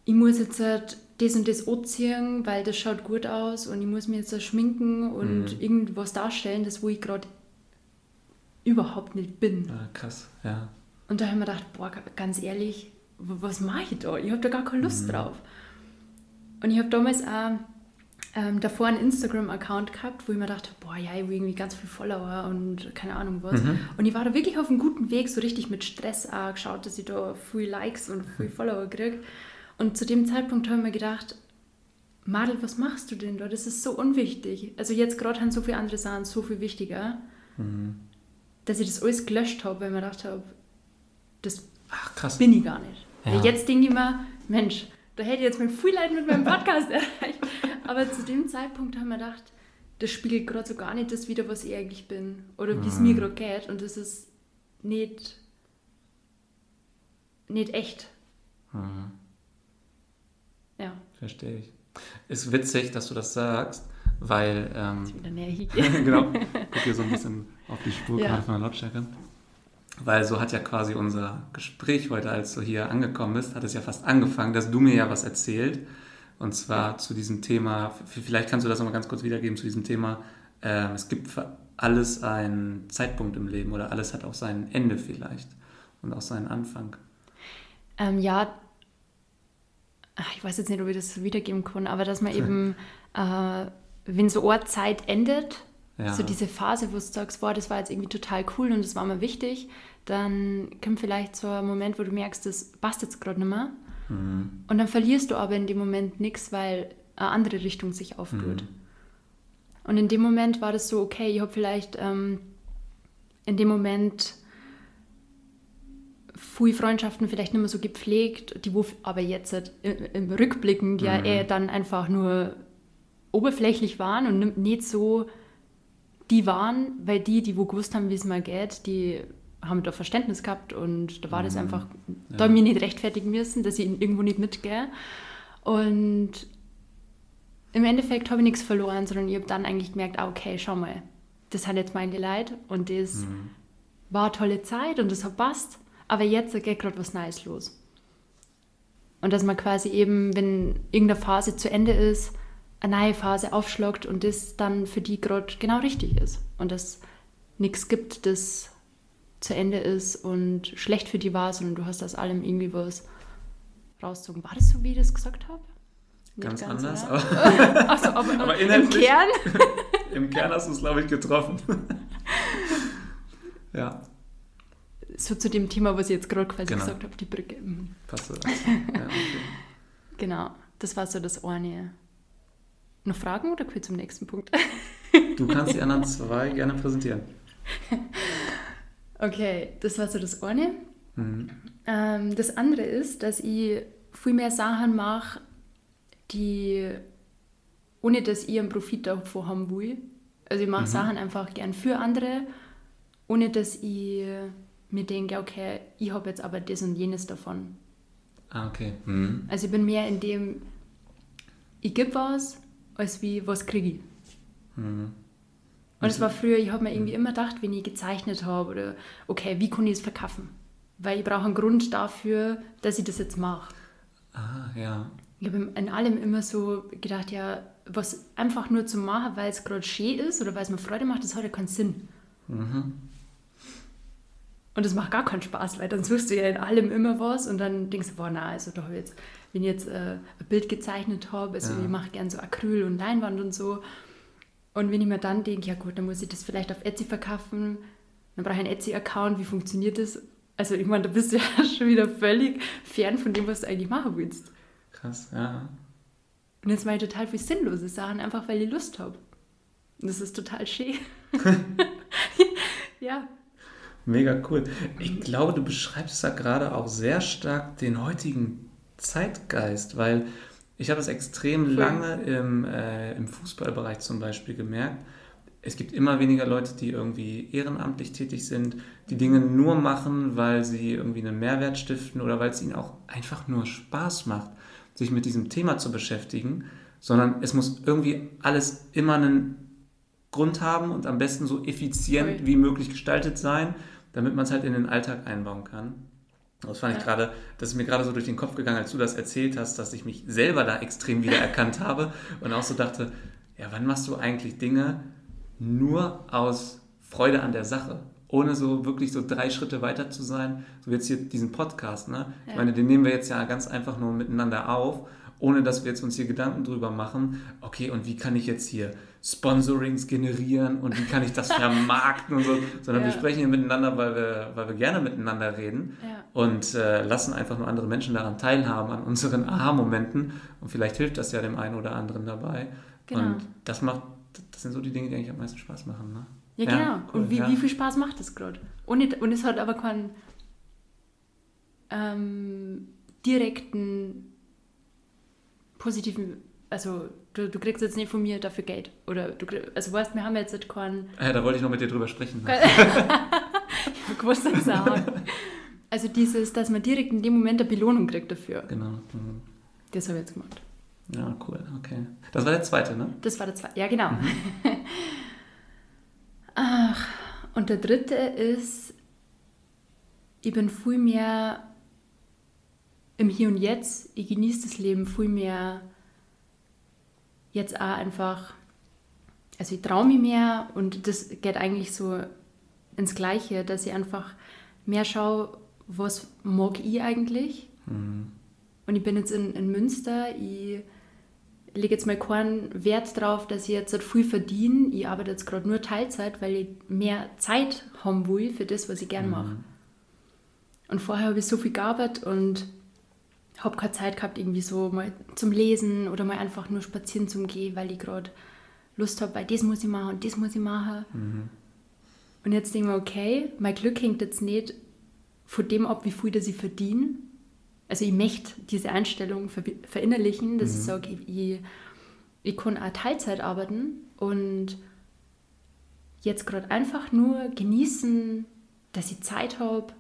ich muss jetzt halt das und das anziehen, weil das schaut gut aus und ich muss mir jetzt schminken und irgendwas darstellen, das wo ich gerade überhaupt nicht bin. Ah, krass, ja. Und da habe ich mir gedacht, boah, ganz ehrlich, was mache ich da? Ich habe da gar keine Lust drauf. Und ich habe damals auch ähm, davor einen Instagram-Account gehabt, wo ich mir dachte, boah, ja, irgendwie ganz viel Follower und keine Ahnung was. Und ich war da wirklich auf einem guten Weg, so richtig mit Stress auch geschaut, dass ich da viel Likes und viel Follower kriege. Und zu dem Zeitpunkt habe ich mir gedacht, Madel, was machst du denn da? Das ist so unwichtig. Also jetzt gerade haben so viele andere Sachen so viel wichtiger, dass ich das alles gelöscht habe, weil ich mir gedacht habe, das Ach, krass. bin ich gar nicht. Ja. Jetzt denke ich mir, Mensch, da hätte ich jetzt viel Leid mit meinem Podcast erreicht. Aber zu dem Zeitpunkt haben wir gedacht, das spiegelt gerade so gar nicht das wieder, was ich eigentlich bin. Oder wie es mir gerade geht. Und das ist nicht, nicht echt. Mhm. Ja, Verstehe ich. Ist witzig, dass du das sagst, weil. Ähm, wieder näher hier. genau. Guck hier so ein bisschen auf die Spur Ja. gerade von der Lautstärke. Weil so hat ja quasi unser Gespräch heute, als du hier angekommen bist, hat es ja fast angefangen, dass du mir ja was erzählt. Und zwar zu diesem Thema, vielleicht kannst du das nochmal ganz kurz wiedergeben, zu diesem Thema, ähm, es gibt für alles einen Zeitpunkt im Leben oder alles hat auch sein Ende vielleicht und auch seinen Anfang. Ähm, ja, ich weiß jetzt nicht, ob ich das wiedergeben kann, aber dass man eben, äh, wenn so eine Zeit endet, Ja. so diese Phase, wo du sagst, boah, das war jetzt irgendwie total cool und das war mir wichtig, dann kommt vielleicht so ein Moment, wo du merkst, das passt jetzt gerade nicht mehr. Mhm. Und dann verlierst du aber in dem Moment nichts, weil eine andere Richtung sich auftut. Und in dem Moment war das so, okay, ich habe vielleicht ähm, in dem Moment viele Freundschaften vielleicht nicht mehr so gepflegt, die wo aber jetzt halt im, im Rückblicken, die ja eher dann einfach nur oberflächlich waren und nicht so die waren, weil die, die wo gewusst haben, wie es mal geht, die haben da Verständnis gehabt und da war das einfach, da hab ich mich nicht rechtfertigen müssen, dass ich irgendwo nicht mitgehe. Und im Endeffekt habe ich nichts verloren, sondern ich habe dann eigentlich gemerkt, ah, okay, schau mal, das hat jetzt meine Leid und das war eine tolle Zeit und das hat passt, aber jetzt geht gerade was Neues los. Und dass man quasi eben, wenn irgendeine Phase zu Ende ist, eine neue Phase aufschlagt und das dann für die gerade genau richtig ist. Und dass nichts gibt, das zu Ende ist und schlecht für die war, sondern du hast aus allem irgendwie was rausgezogen. War das so, wie ich das gesagt habe? Nicht Ganz, anders, aber Ach so, aber, Aber im Kern? im Kern hast du es, glaube ich, getroffen. ja, So zu dem Thema, was ich jetzt gerade quasi Genau. gesagt habe, die Brücke. Mhm. passt das. Ja, okay. Genau, das war so das eine. Noch Fragen oder können wir zum nächsten Punkt? Du kannst die anderen zwei gerne präsentieren. Okay, das war so das eine. Mhm. Ähm, das andere ist, dass ich viel mehr Sachen mache, die ohne dass ich einen Profit davon haben will. Also ich mache Sachen einfach gern für andere, ohne dass ich mir denke, okay, ich habe jetzt aber das und jenes davon. Ah, okay. Mhm. Also ich bin mehr in dem, ich gebe was, als wie, was kriege ich. Mhm. Und es war früher, ich habe mir irgendwie immer gedacht, wenn ich gezeichnet habe, oder okay, wie kann ich es verkaufen? weil ich brauche einen Grund dafür, dass ich das jetzt mache. Ah, ja. Ich habe in allem immer so gedacht, ja, was einfach nur zu machen, weil es gerade schön ist oder weil es mir Freude macht, das hat ja keinen Sinn. Mhm. Und das macht gar keinen Spaß, weil dann suchst du ja in allem immer was und dann denkst du, boah, na, also doch jetzt, wenn ich jetzt äh, ein Bild gezeichnet habe, also ja. ich mache gerne so Acryl und Leinwand und so. Und wenn ich mir dann denke, ja gut, dann muss ich das vielleicht auf Etsy verkaufen, dann brauche ich einen Etsy-Account, wie funktioniert das? Also ich meine, da bist du ja schon wieder völlig fern von dem, was du eigentlich machen willst. Krass, ja. Und jetzt mache ich total viel sinnlose Sachen, einfach weil ich Lust habe. Und das ist total schön. ja. Mega cool. Ich glaube, du beschreibst da gerade auch sehr stark den heutigen Zeitgeist, weil ich habe es extrem Voll. lange im, äh, im Fußballbereich zum Beispiel gemerkt. Es gibt immer weniger Leute, die irgendwie ehrenamtlich tätig sind, die Dinge nur machen, weil sie irgendwie einen Mehrwert stiften oder weil es ihnen auch einfach nur Spaß macht, sich mit diesem Thema zu beschäftigen, sondern es muss irgendwie alles immer einen Grund haben und am besten so effizient wie möglich gestaltet sein, damit man es halt in den Alltag einbauen kann. Das fand ja. ich gerade, das ist mir gerade so durch den Kopf gegangen, als du das erzählt hast, dass ich mich selber da extrem wiedererkannt habe und auch so dachte, ja, wann machst du eigentlich Dinge nur aus Freude an der Sache? Ohne so wirklich so drei Schritte weiter zu sein, so jetzt hier diesen Podcast, ne? Ja. Ich meine, den nehmen wir jetzt ja ganz einfach nur miteinander auf ohne dass wir jetzt uns hier Gedanken drüber machen, okay, und wie kann ich jetzt hier Sponsorings generieren und wie kann ich das vermarkten und so, sondern ja. wir sprechen hier miteinander, weil wir, weil wir gerne miteinander reden ja. Und äh, lassen einfach nur andere Menschen daran teilhaben, an unseren Aha-Momenten und vielleicht hilft das ja dem einen oder anderen dabei. Genau. Und das macht, das sind so die Dinge, die eigentlich am meisten Spaß machen. Ne? Ja, ja genau. Cool, und wie, wie viel Spaß macht das gerade? Und, und es hat aber keinen ähm, direkten positiven, also du, du kriegst jetzt nicht von mir dafür Geld. Oder du also weißt, wir haben jetzt keinen. Ja, da wollte ich noch mit dir drüber sprechen. Ne? ich habe gewusst, dass Also dieses, dass man direkt in dem Moment eine Belohnung kriegt dafür. Genau. Mhm. Das habe ich jetzt gemacht. Ja, cool, okay. Das war der zweite, ne? Das war der zweite, ja genau. Mhm. Ach, und der dritte ist, ich bin viel mehr im Hier und Jetzt, ich genieße das Leben viel mehr jetzt auch einfach, also ich traue mich mehr und das geht eigentlich so ins Gleiche, dass ich einfach mehr schaue, was mag ich eigentlich. Mhm. Und ich bin jetzt in, in Münster, ich lege jetzt mal keinen Wert drauf, dass ich jetzt viel verdiene. Ich arbeite jetzt gerade nur Teilzeit, weil ich mehr Zeit haben will für das, was ich gerne mache. Mhm. Und vorher habe ich so viel gearbeitet und habe keine Zeit gehabt, irgendwie so mal zum Lesen oder mal einfach nur spazieren zum Gehen, weil ich gerade Lust habe, weil das muss ich machen und das muss ich machen. Mhm. Und jetzt denke ich mir, okay, mein Glück hängt jetzt nicht von dem ab, wie viel das ich verdiene. Also ich möchte diese Einstellung ver verinnerlichen, dass mhm. ich sage, ich, ich kann auch Teilzeit arbeiten und jetzt gerade einfach nur genießen, dass ich Zeit habe,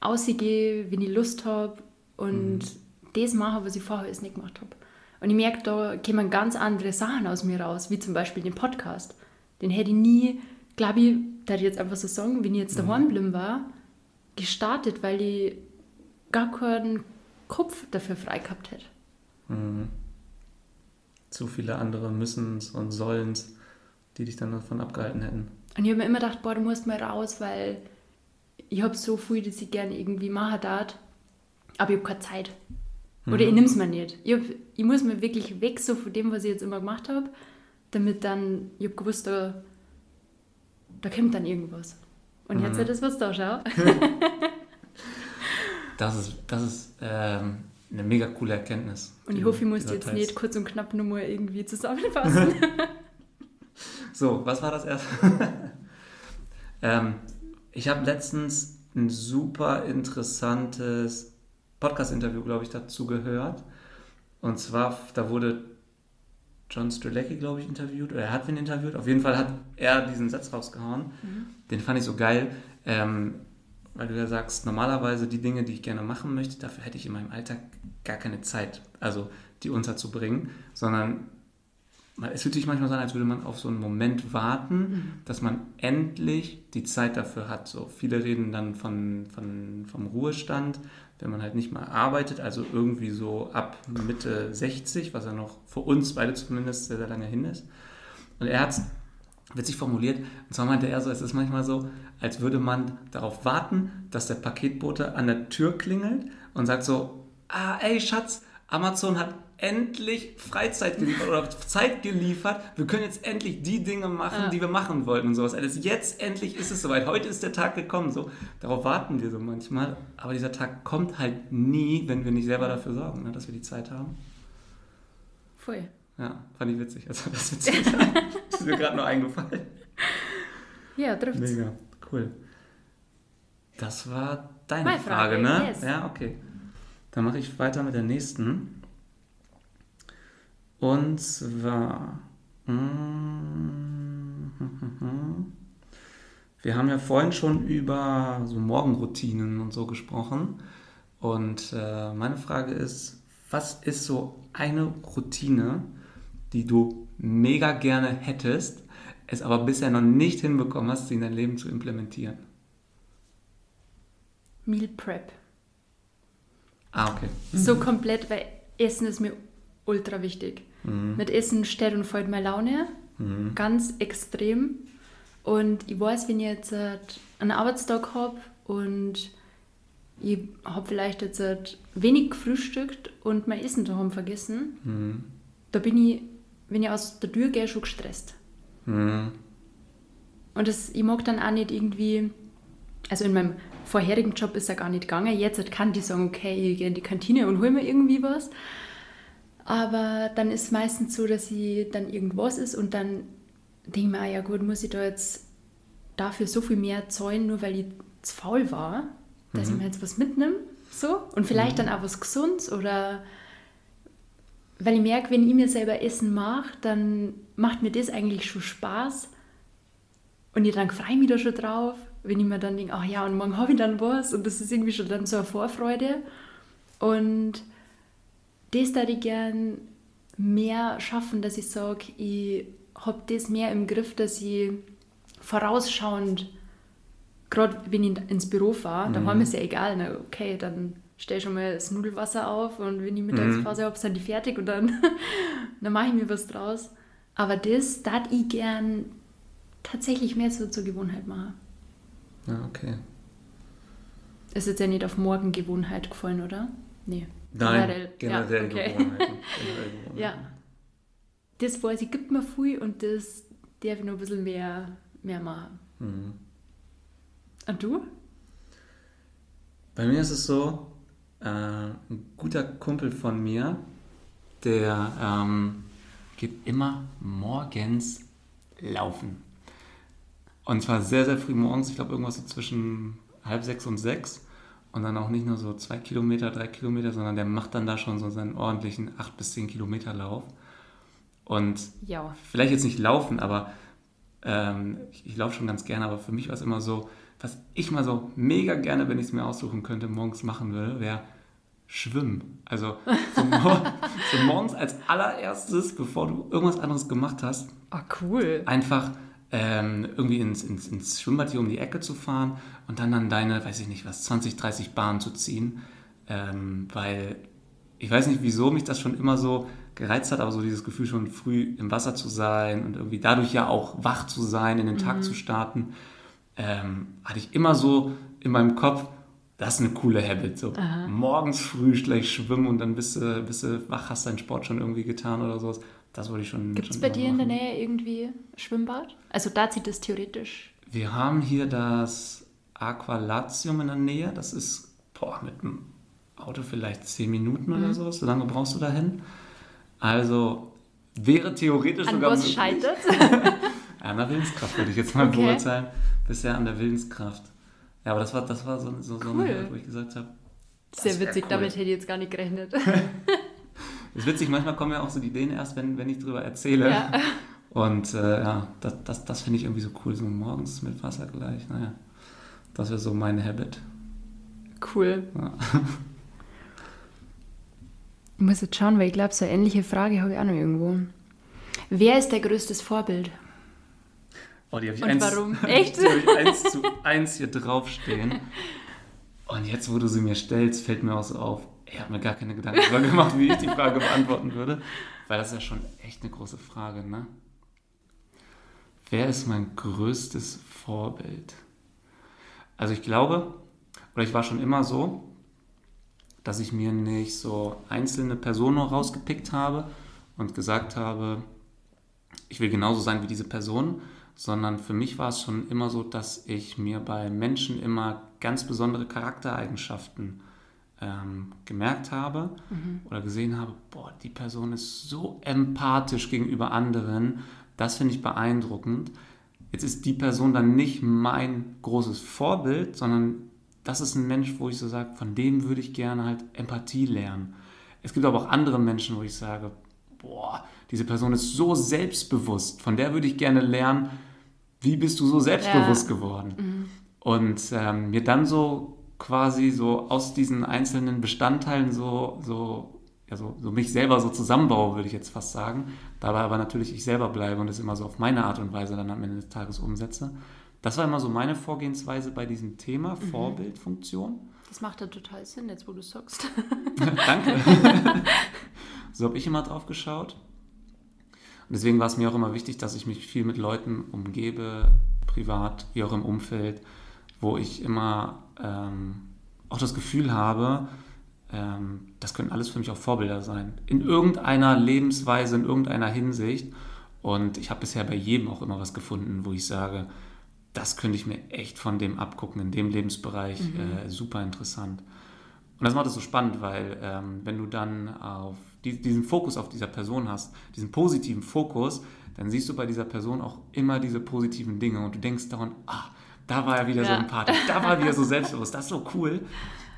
ausgehe, wenn ich Lust habe und mhm. das machen, was ich vorher alles nicht gemacht habe. Und ich merke, da kommen ganz andere Sachen aus mir raus, wie zum Beispiel den Podcast. Den hätte ich nie, glaube ich, da ich jetzt einfach so sagen, wenn ich jetzt mhm. daheim geblieben war, gestartet, weil ich gar keinen Kopf dafür frei gehabt hätte. Mhm. Zu viele andere Müssens und Sollens, die dich dann davon abgehalten hätten. Und ich habe mir immer gedacht, boah, du musst mal raus, weil ich habe so viel, dass ich gerne irgendwie machen darf aber ich habe keine Zeit. Oder mhm. ich nehme es mir nicht. Ich, hab, ich muss mir wirklich weg so von dem, was ich jetzt immer gemacht habe, damit dann, ich habe gewusst, da, da kommt dann irgendwas. Und mhm. jetzt hat das was da, schau. das ist, das ist ähm, eine mega coole Erkenntnis. Und ich hoffe, ich muss jetzt nicht kurz und knapp nur mal irgendwie zusammenfassen. so, was war das erste? ähm, ich habe letztens ein super interessantes Podcast-Interview, glaube ich, dazu gehört. Und zwar, da wurde John Strelecki, glaube ich, interviewt, oder er hat wen interviewt. Auf jeden Fall hat er diesen Satz rausgehauen. Mhm. Den fand ich so geil, ähm, weil du ja sagst, normalerweise die Dinge, die ich gerne machen möchte, dafür hätte ich in meinem Alltag gar keine Zeit, also die unterzubringen, sondern es fühlt sich manchmal so an, als würde man auf so einen Moment warten, mhm. dass man endlich die Zeit dafür hat. So viele reden dann von, von, vom Ruhestand, wenn man halt nicht mal arbeitet, also irgendwie so ab Mitte 60, was ja noch für uns beide zumindest sehr, sehr lange hin ist. Und er hat es witzig formuliert, und zwar meinte er so, es ist manchmal so, als würde man darauf warten, dass der Paketbote an der Tür klingelt und sagt so, ah, ey Schatz, Amazon hat endlich Freizeit geliefert oder Zeit geliefert. Wir können jetzt endlich die Dinge machen, ja. die wir machen wollten und sowas. Alles jetzt endlich ist es soweit. Heute ist der Tag gekommen. So, darauf warten wir so manchmal. Aber dieser Tag kommt halt nie, wenn wir nicht selber dafür sorgen, ne, dass wir die Zeit haben. Voll. Ja, fand ich witzig. Also das ist, das ist mir gerade nur eingefallen. Ja, trifft's. Mega, cool. Das war deine Frage, Frage, ne? Yes. Ja, okay. Dann mache ich weiter mit der nächsten. Und zwar, mm, wir haben ja vorhin schon über so Morgenroutinen und so gesprochen. Und äh, meine Frage ist, was ist so eine Routine, die du mega gerne hättest, es aber bisher noch nicht hinbekommen hast, sie in dein Leben zu implementieren? Meal Prep. Ah, okay. So komplett, weil Essen ist mir ultra wichtig. Mhm. Mit Essen stellt und fällt meine Laune. Mhm. Ganz extrem. Und ich weiß, wenn ich jetzt einen Arbeitstag habe und ich habe vielleicht jetzt wenig gefrühstückt und mein Essen daheim vergessen, mhm. da bin ich, wenn ich aus der Tür gehe, schon gestresst. Mhm. Und das, ich mag dann auch nicht irgendwie, also in meinem vorherigen Job ist ja gar nicht gegangen. Jetzt kann ich sagen, okay, ich gehe in die Kantine und hole mir irgendwie was. Aber dann ist es meistens so, dass sie dann irgendwas ist und dann denke ich mir, ah, ja gut, muss ich da jetzt dafür so viel mehr zahlen, nur weil ich zu faul war, dass mhm. ich mir jetzt was mitnehme. So. Und vielleicht mhm. dann auch was Gesundes oder weil ich merke, wenn ich mir selber Essen mache, dann macht mir das eigentlich schon Spaß. Und ich dann freue mich da schon drauf, wenn ich mir dann denke, ach ja, und morgen habe ich dann was. Und das ist irgendwie schon dann so eine Vorfreude. Und das würde ich gern mehr schaffen, dass ich sage, ich habe das mehr im Griff, dass ich vorausschauend, gerade wenn ich ins Büro fahre, mhm. da war mir es ja egal, na, okay, dann stelle ich schon mal das Nudelwasser auf und wenn ich Mittagspause mhm. habe, sind die fertig und dann, dann mache ich mir was draus. Aber das, da ich gern tatsächlich mehr so zur Gewohnheit machen. Ja, okay. Ist jetzt ja nicht auf morgen Gewohnheit gefallen, oder? Nee. Nein, generell, generell, ja, okay. Gewohnheiten. generell Gewohnheiten. ja. Das weiß ich, gibt mir viel und das darf ich noch ein bisschen mehr, mehr machen. Mhm. Und du? Bei mir ist es so, äh, ein guter Kumpel von mir, der ähm, geht immer morgens laufen. Und zwar sehr, sehr früh morgens, ich glaube irgendwas so zwischen halb sechs und sechs. Und dann auch nicht nur so zwei Kilometer, drei Kilometer, sondern der macht dann da schon so seinen ordentlichen acht bis zehn Kilometer Lauf. Und ja. vielleicht jetzt nicht laufen, aber ähm, ich, ich laufe schon ganz gerne, aber für mich war es immer so, was ich mal so mega gerne, wenn ich es mir aussuchen könnte, morgens machen würde, wäre schwimmen. Also so, mor so morgens als allererstes, bevor du irgendwas anderes gemacht hast. Ah, cool. Einfach ähm, irgendwie ins, ins, ins Schwimmbad hier um die Ecke zu fahren und dann an deine, weiß ich nicht was, 20, 30 Bahnen zu ziehen. Ähm, weil ich weiß nicht, wieso mich das schon immer so gereizt hat, aber so dieses Gefühl schon früh im Wasser zu sein und irgendwie dadurch ja auch wach zu sein, in den Tag mhm. zu starten, ähm, hatte ich immer so in meinem Kopf, das ist eine coole Habit. So morgens früh gleich schwimmen und dann bist du, bist du wach, hast deinen Sport schon irgendwie getan oder sowas. Das wollte ich schon. Gibt es bei dir machen. in der Nähe irgendwie Schwimmbad? Also da zieht es theoretisch. Wir haben hier das Aqualatium in der Nähe. Das ist boah, mit dem Auto vielleicht zehn Minuten mhm. oder so. So lange brauchst du dahin. Also wäre theoretisch an sogar. Was scheitert? ja, an der Willenskraft würde ich jetzt mal okay. beurteilen. Bisher an der Willenskraft. Ja, aber das war, das war so, so, so cool. eine, wo ich gesagt habe. Sehr witzig, cool. damit hätte ich jetzt gar nicht gerechnet. ist witzig, manchmal kommen ja auch so die Ideen erst, wenn, wenn ich darüber erzähle. Ja. Und äh, ja, das, das, das finde ich irgendwie so cool, so morgens mit Wasser gleich. Naja, das wäre so mein Habit. Cool. Ja. Ich muss jetzt schauen, weil ich glaube, so eine ähnliche Frage habe ich auch noch irgendwo. Wer ist dein größtes Vorbild? Oh, die habe ich, Und eins, warum? Echt? die ich eins zu eins hier draufstehen. Und jetzt, wo du sie mir stellst, fällt mir auch so auf, ich habe mir gar keine Gedanken darüber gemacht, wie ich die Frage beantworten würde. Weil das ist ja schon echt eine große Frage, ne? Wer ist mein größtes Vorbild? Also ich glaube, oder ich war schon immer so, dass ich mir nicht so einzelne Personen rausgepickt habe und gesagt habe, ich will genauso sein wie diese Person, sondern für mich war es schon immer so, dass ich mir bei Menschen immer ganz besondere Charaktereigenschaften ähm, gemerkt habe mhm. oder gesehen habe, boah, die Person ist so empathisch gegenüber anderen, das finde ich beeindruckend. Jetzt ist die Person dann nicht mein großes Vorbild, sondern das ist ein Mensch, wo ich so sage, von dem würde ich gerne halt Empathie lernen. Es gibt aber auch andere Menschen, wo ich sage, boah, diese Person ist so selbstbewusst, von der würde ich gerne lernen, wie bist du so selbstbewusst ja. geworden? Mhm. Und ähm, mir dann so quasi so aus diesen einzelnen Bestandteilen so, so, ja, so, so mich selber so zusammenbaue, würde ich jetzt fast sagen. Dabei aber natürlich ich selber bleibe und es immer so auf meine Art und Weise dann am Ende des Tages umsetze. Das war immer so meine Vorgehensweise bei diesem Thema mhm. Vorbildfunktion. Das macht ja total Sinn, jetzt wo du sagst. Danke. so habe ich immer drauf geschaut. Und deswegen war es mir auch immer wichtig, dass ich mich viel mit Leuten umgebe, privat wie auch im Umfeld, wo ich immer ähm, auch das Gefühl habe, ähm, das können alles für mich auch Vorbilder sein. In irgendeiner Lebensweise, in irgendeiner Hinsicht. Und ich habe bisher bei jedem auch immer was gefunden, wo ich sage, das könnte ich mir echt von dem abgucken, in dem Lebensbereich. Mhm. Äh, super interessant. Und das macht es so spannend, weil ähm, wenn du dann auf die, diesen Fokus auf dieser Person hast, diesen positiven Fokus, dann siehst du bei dieser Person auch immer diese positiven Dinge und du denkst daran, ah, da war er wieder ja. so empathisch, da war er wieder so selbstbewusst, das ist so cool.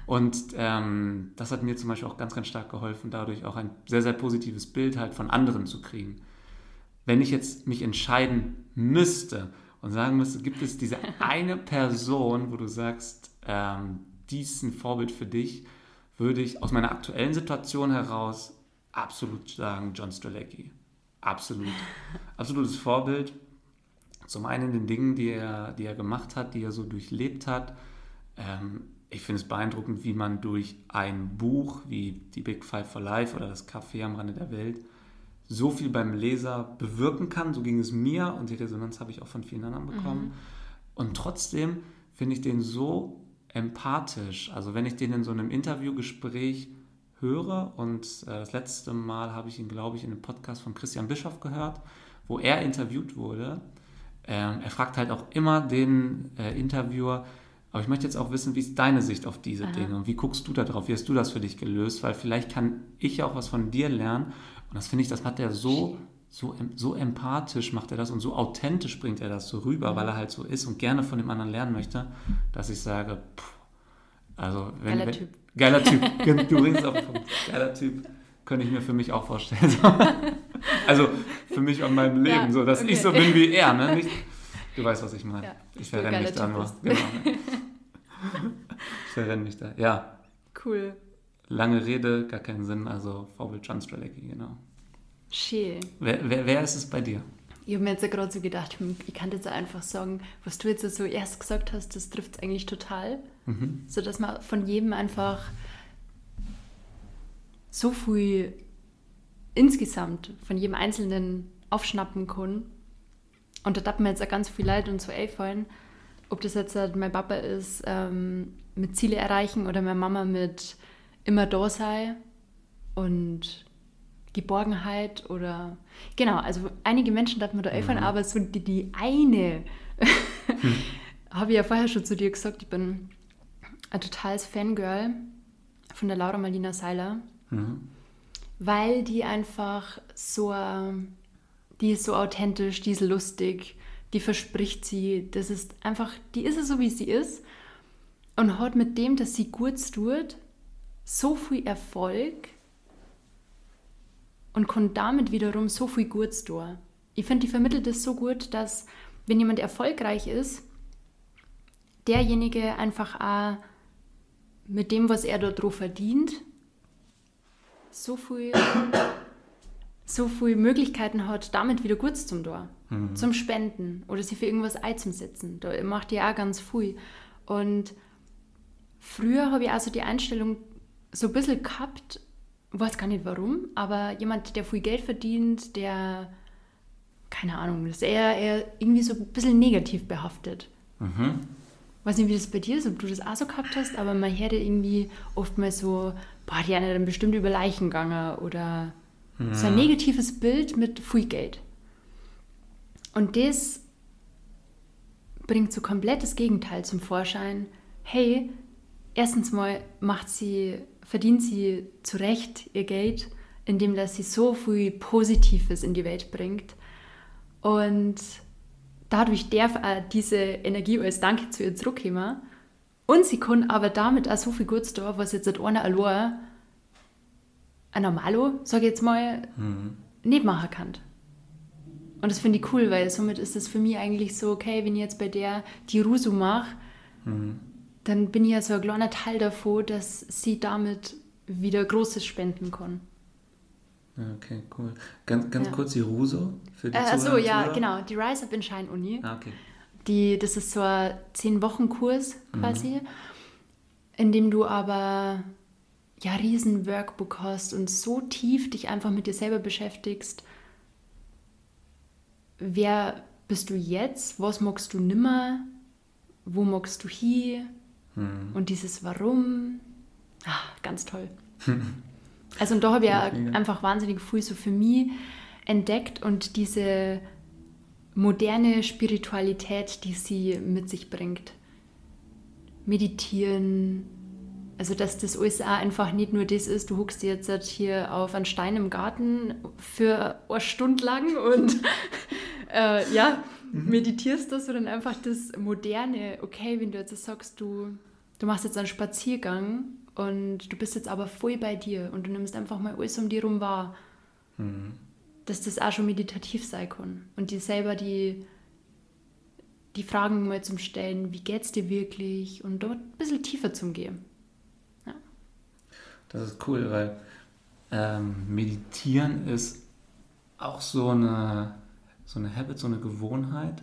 Und ähm, das hat mir zum Beispiel auch ganz, ganz stark geholfen, dadurch auch ein sehr, sehr positives Bild halt von anderen zu kriegen. Wenn ich jetzt mich entscheiden müsste und sagen müsste, gibt es diese eine Person, wo du sagst, ähm, die ist ein Vorbild für dich, würde ich aus meiner aktuellen Situation heraus absolut sagen, John Strzelecki. Absolut. Absolutes Vorbild. Zum einen in den Dingen, die er, die er gemacht hat, die er so durchlebt hat. Ähm, ich finde es beeindruckend, wie man durch ein Buch wie Die Big Five for Life oder Das Café am Rande der Welt so viel beim Leser bewirken kann. So ging es mir und die Resonanz habe ich auch von vielen anderen bekommen. Mhm. Und trotzdem finde ich den so empathisch. Also wenn ich den in so einem Interviewgespräch höre. Und äh, das letzte Mal habe ich ihn, glaube ich, in einem Podcast von Christian Bischoff gehört, wo er interviewt wurde. Ähm, er fragt halt auch immer den äh, Interviewer, aber ich möchte jetzt auch wissen, wie ist deine Sicht auf diese Aha. Dinge und wie guckst du da drauf? Wie hast du das für dich gelöst? Weil vielleicht kann ich ja auch was von dir lernen. Und das finde ich, das hat er so, so, so empathisch macht er das und so authentisch bringt er das so rüber, mhm. weil er halt so ist und gerne von dem anderen lernen möchte, dass ich sage, pff, also wenn, Geiler wenn, Typ. Geiler Typ. Du bringst auf den Punkt. Geiler Typ. Könnte ich mir für mich auch vorstellen. also für mich und meinem Leben, ja, so dass okay. ich so bin wie er. Ne? Nicht, du weißt, was ich meine. Ja, ich verrenne mich da nur. Genau. ich verrenne mich da. Ja. Cool. Lange Rede, gar keinen Sinn. Also Vorbild John Strelecki, genau. Schön. Wer, wer, wer ist es bei dir? Ich habe mir jetzt gerade so gedacht, hm, ich kann jetzt einfach sagen, was du jetzt so erst gesagt hast, das trifft es eigentlich total. Mhm. So dass man von jedem einfach so viel insgesamt von jedem Einzelnen aufschnappen kann. Und da darf mir jetzt auch ganz viel Leid und so einfallen, ob das jetzt halt mein Papa ist, ähm, mit Ziele erreichen oder meine Mama mit immer da sein und Geborgenheit oder genau, also einige Menschen darf man da öffnen, mhm. aber so die, die eine hm. habe ich ja vorher schon zu dir gesagt, ich bin ein totales Fangirl von der Laura Marlina Seiler, mhm. weil die einfach so, die ist so authentisch, die ist lustig, die verspricht sie, das ist einfach, die ist es so, wie sie ist und hat mit dem, dass sie gut tut, so viel Erfolg und kann damit wiederum so viel Gutes tun. Ich finde, die vermittelt es so gut, dass wenn jemand erfolgreich ist, derjenige einfach auch mit dem, was er dort drauf verdient, so viel so viele Möglichkeiten hat, damit wieder gut zum Tor. Mhm. Zum Spenden oder sich für irgendwas einzusetzen. Da macht die auch ganz viel. Und früher habe ich also die Einstellung so ein bisschen gehabt, weiß gar nicht warum, aber jemand, der viel Geld verdient, der, keine Ahnung, ist eher, eher irgendwie so ein bisschen negativ behaftet. Mhm. Weiß nicht, wie das bei dir ist, ob du das auch so gehabt hast, aber man hört irgendwie oftmals so, boah, die eine dann bestimmt über Leichen gegangen oder mhm. so ein negatives Bild mit viel Geld. Und das bringt so komplett das Gegenteil zum Vorschein. Hey, erstens mal macht sie, verdient sie zu Recht ihr Geld, indem dass sie so viel Positives in die Welt bringt. Und dadurch darf auch diese Energie als Danke zu ihr zurückkommen. Und sie kann aber damit auch so viel Gutes tun, was jetzt einer allein, ein Normalo, sage ich jetzt mal, mhm. nicht machen kann. Und das finde ich cool, weil somit ist das für mich eigentlich so, okay, wenn ich jetzt bei der die Rusu mache, mhm dann bin ich ja so ein kleiner Teil davon, dass sie damit wieder Großes spenden kann. Okay, cool. Ganz, ganz ja. kurz die Ruso für die äh, Achso, ja, genau. Die Rise Up in Shine Uni. Ah, okay. Die, das ist so ein 10-Wochen-Kurs quasi, mhm. in dem du aber ja riesen Workbook hast und so tief dich einfach mit dir selber beschäftigst. Wer bist du jetzt? Was magst du nimmer? Wo magst du hier? Mhm. Und dieses Warum, ach, ganz toll. also und da habe ich ja einfach wahnsinnig viel so für mich entdeckt und diese moderne Spiritualität, die sie mit sich bringt. Meditieren, also dass das auch einfach nicht nur das ist, du huckst jetzt halt hier auf einen Stein im Garten für eine Stunde lang und äh, ja, mhm. meditierst das, sondern einfach das Moderne, okay, wenn du jetzt sagst, du, du machst jetzt einen Spaziergang und du bist jetzt aber voll bei dir und du nimmst einfach mal alles um dich herum wahr, mhm. Dass das auch schon meditativ sein kann. Und dir selber die, die Fragen mal zum Stellen, wie geht's dir wirklich und dort ein bisschen tiefer zum Gehen. Ja. Das ist cool, weil ähm, Meditieren ist auch so eine so eine Habit, so eine Gewohnheit,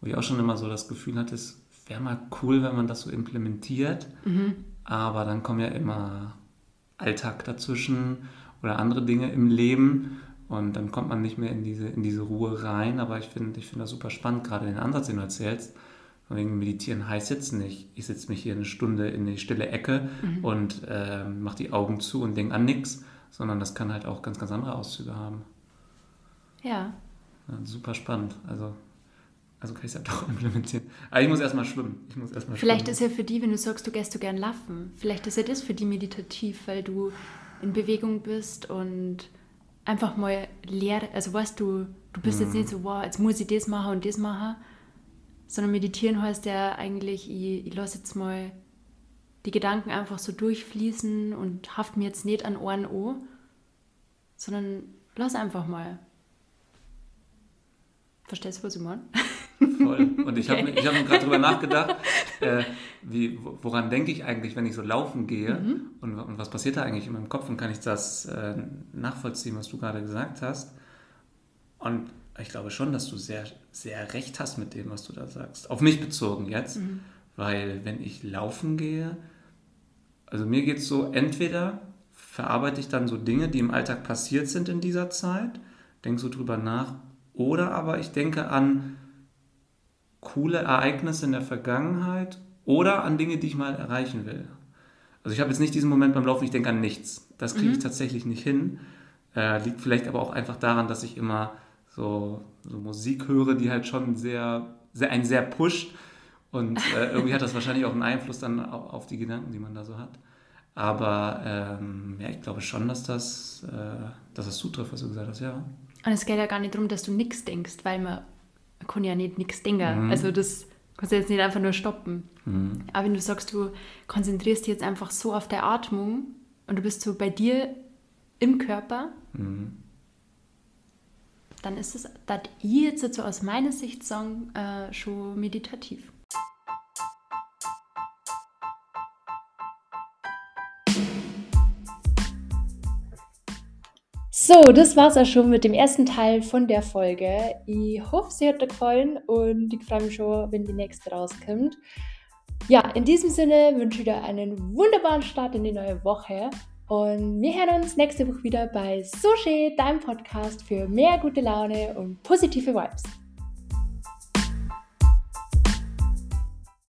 wo ich auch schon immer so das Gefühl hatte, es wäre mal cool, wenn man das so implementiert, mhm. aber dann kommen ja immer Alltag dazwischen oder andere Dinge im Leben und dann kommt man nicht mehr in diese, in diese Ruhe rein, aber ich finde ich find das super spannend, gerade den Ansatz, den du erzählst, Wegen Meditieren heißt jetzt nicht, ich setze mich hier eine Stunde in die stille Ecke mhm. und äh, mache die Augen zu und denke an nichts, sondern das kann halt auch ganz, ganz andere Auszüge haben. Ja, ja, super spannend. Also, also kann ich es ja doch implementieren. Aber ich muss erstmal schwimmen. Ich muss erst vielleicht schwimmen. ist ja für die, wenn du sagst, du gehst du gern laufen, vielleicht ist ja das für die meditativ, weil du in Bewegung bist und einfach mal leer, also weißt du, du bist mhm. jetzt nicht so, wow, jetzt muss ich das machen und das machen, sondern meditieren heißt ja eigentlich, ich, ich lasse jetzt mal die Gedanken einfach so durchfließen und haft mir jetzt nicht an Ohren an, sondern lass einfach mal. Verstehst du, was ich meine? Voll. Und ich okay. habe hab gerade drüber nachgedacht, äh, wie, woran denke ich eigentlich, wenn ich so laufen gehe mhm. und, und, was passiert da eigentlich in meinem Kopf und kann ich das äh, nachvollziehen, was du gerade gesagt hast. Und ich glaube schon, dass du sehr, sehr recht hast mit dem, was du da sagst. Auf mich bezogen jetzt, mhm. weil wenn ich laufen gehe, also mir geht es so, entweder verarbeite ich dann so Dinge, die im Alltag passiert sind in dieser Zeit, denke so drüber nach, oder aber ich denke an coole Ereignisse in der Vergangenheit oder an Dinge, die ich mal erreichen will. Also ich habe jetzt nicht diesen Moment beim Laufen, ich denke an nichts. Das kriege ich mhm. tatsächlich nicht hin. Äh, liegt vielleicht aber auch einfach daran, dass ich immer so, so Musik höre, die halt schon sehr, sehr einen sehr pusht. Und äh, irgendwie hat das wahrscheinlich auch einen Einfluss dann auf, die Gedanken, die man da so hat. Aber ähm, ja, ich glaube schon, dass das, äh, dass das zutrifft, was du gesagt hast, ja. Und es geht ja gar nicht darum, dass du nichts denkst, weil man, man kann ja nicht nichts denken. Mhm. Also das kannst du jetzt nicht einfach nur stoppen. Mhm. Aber wenn du sagst, du konzentrierst dich jetzt einfach so auf der Atmung und du bist so bei dir im Körper, mhm. dann ist es, das ich jetzt so aus meiner Sicht sagen, äh, schon meditativ. So, das war's auch schon mit dem ersten Teil von der Folge. Ich hoffe, sie hat dir gefallen und ich freue mich schon, wenn die nächste rauskommt. Ja, in diesem Sinne wünsche ich dir einen wunderbaren Start in die neue Woche und wir hören uns nächste Woche wieder bei Sushi, deinem Podcast für mehr gute Laune und positive Vibes.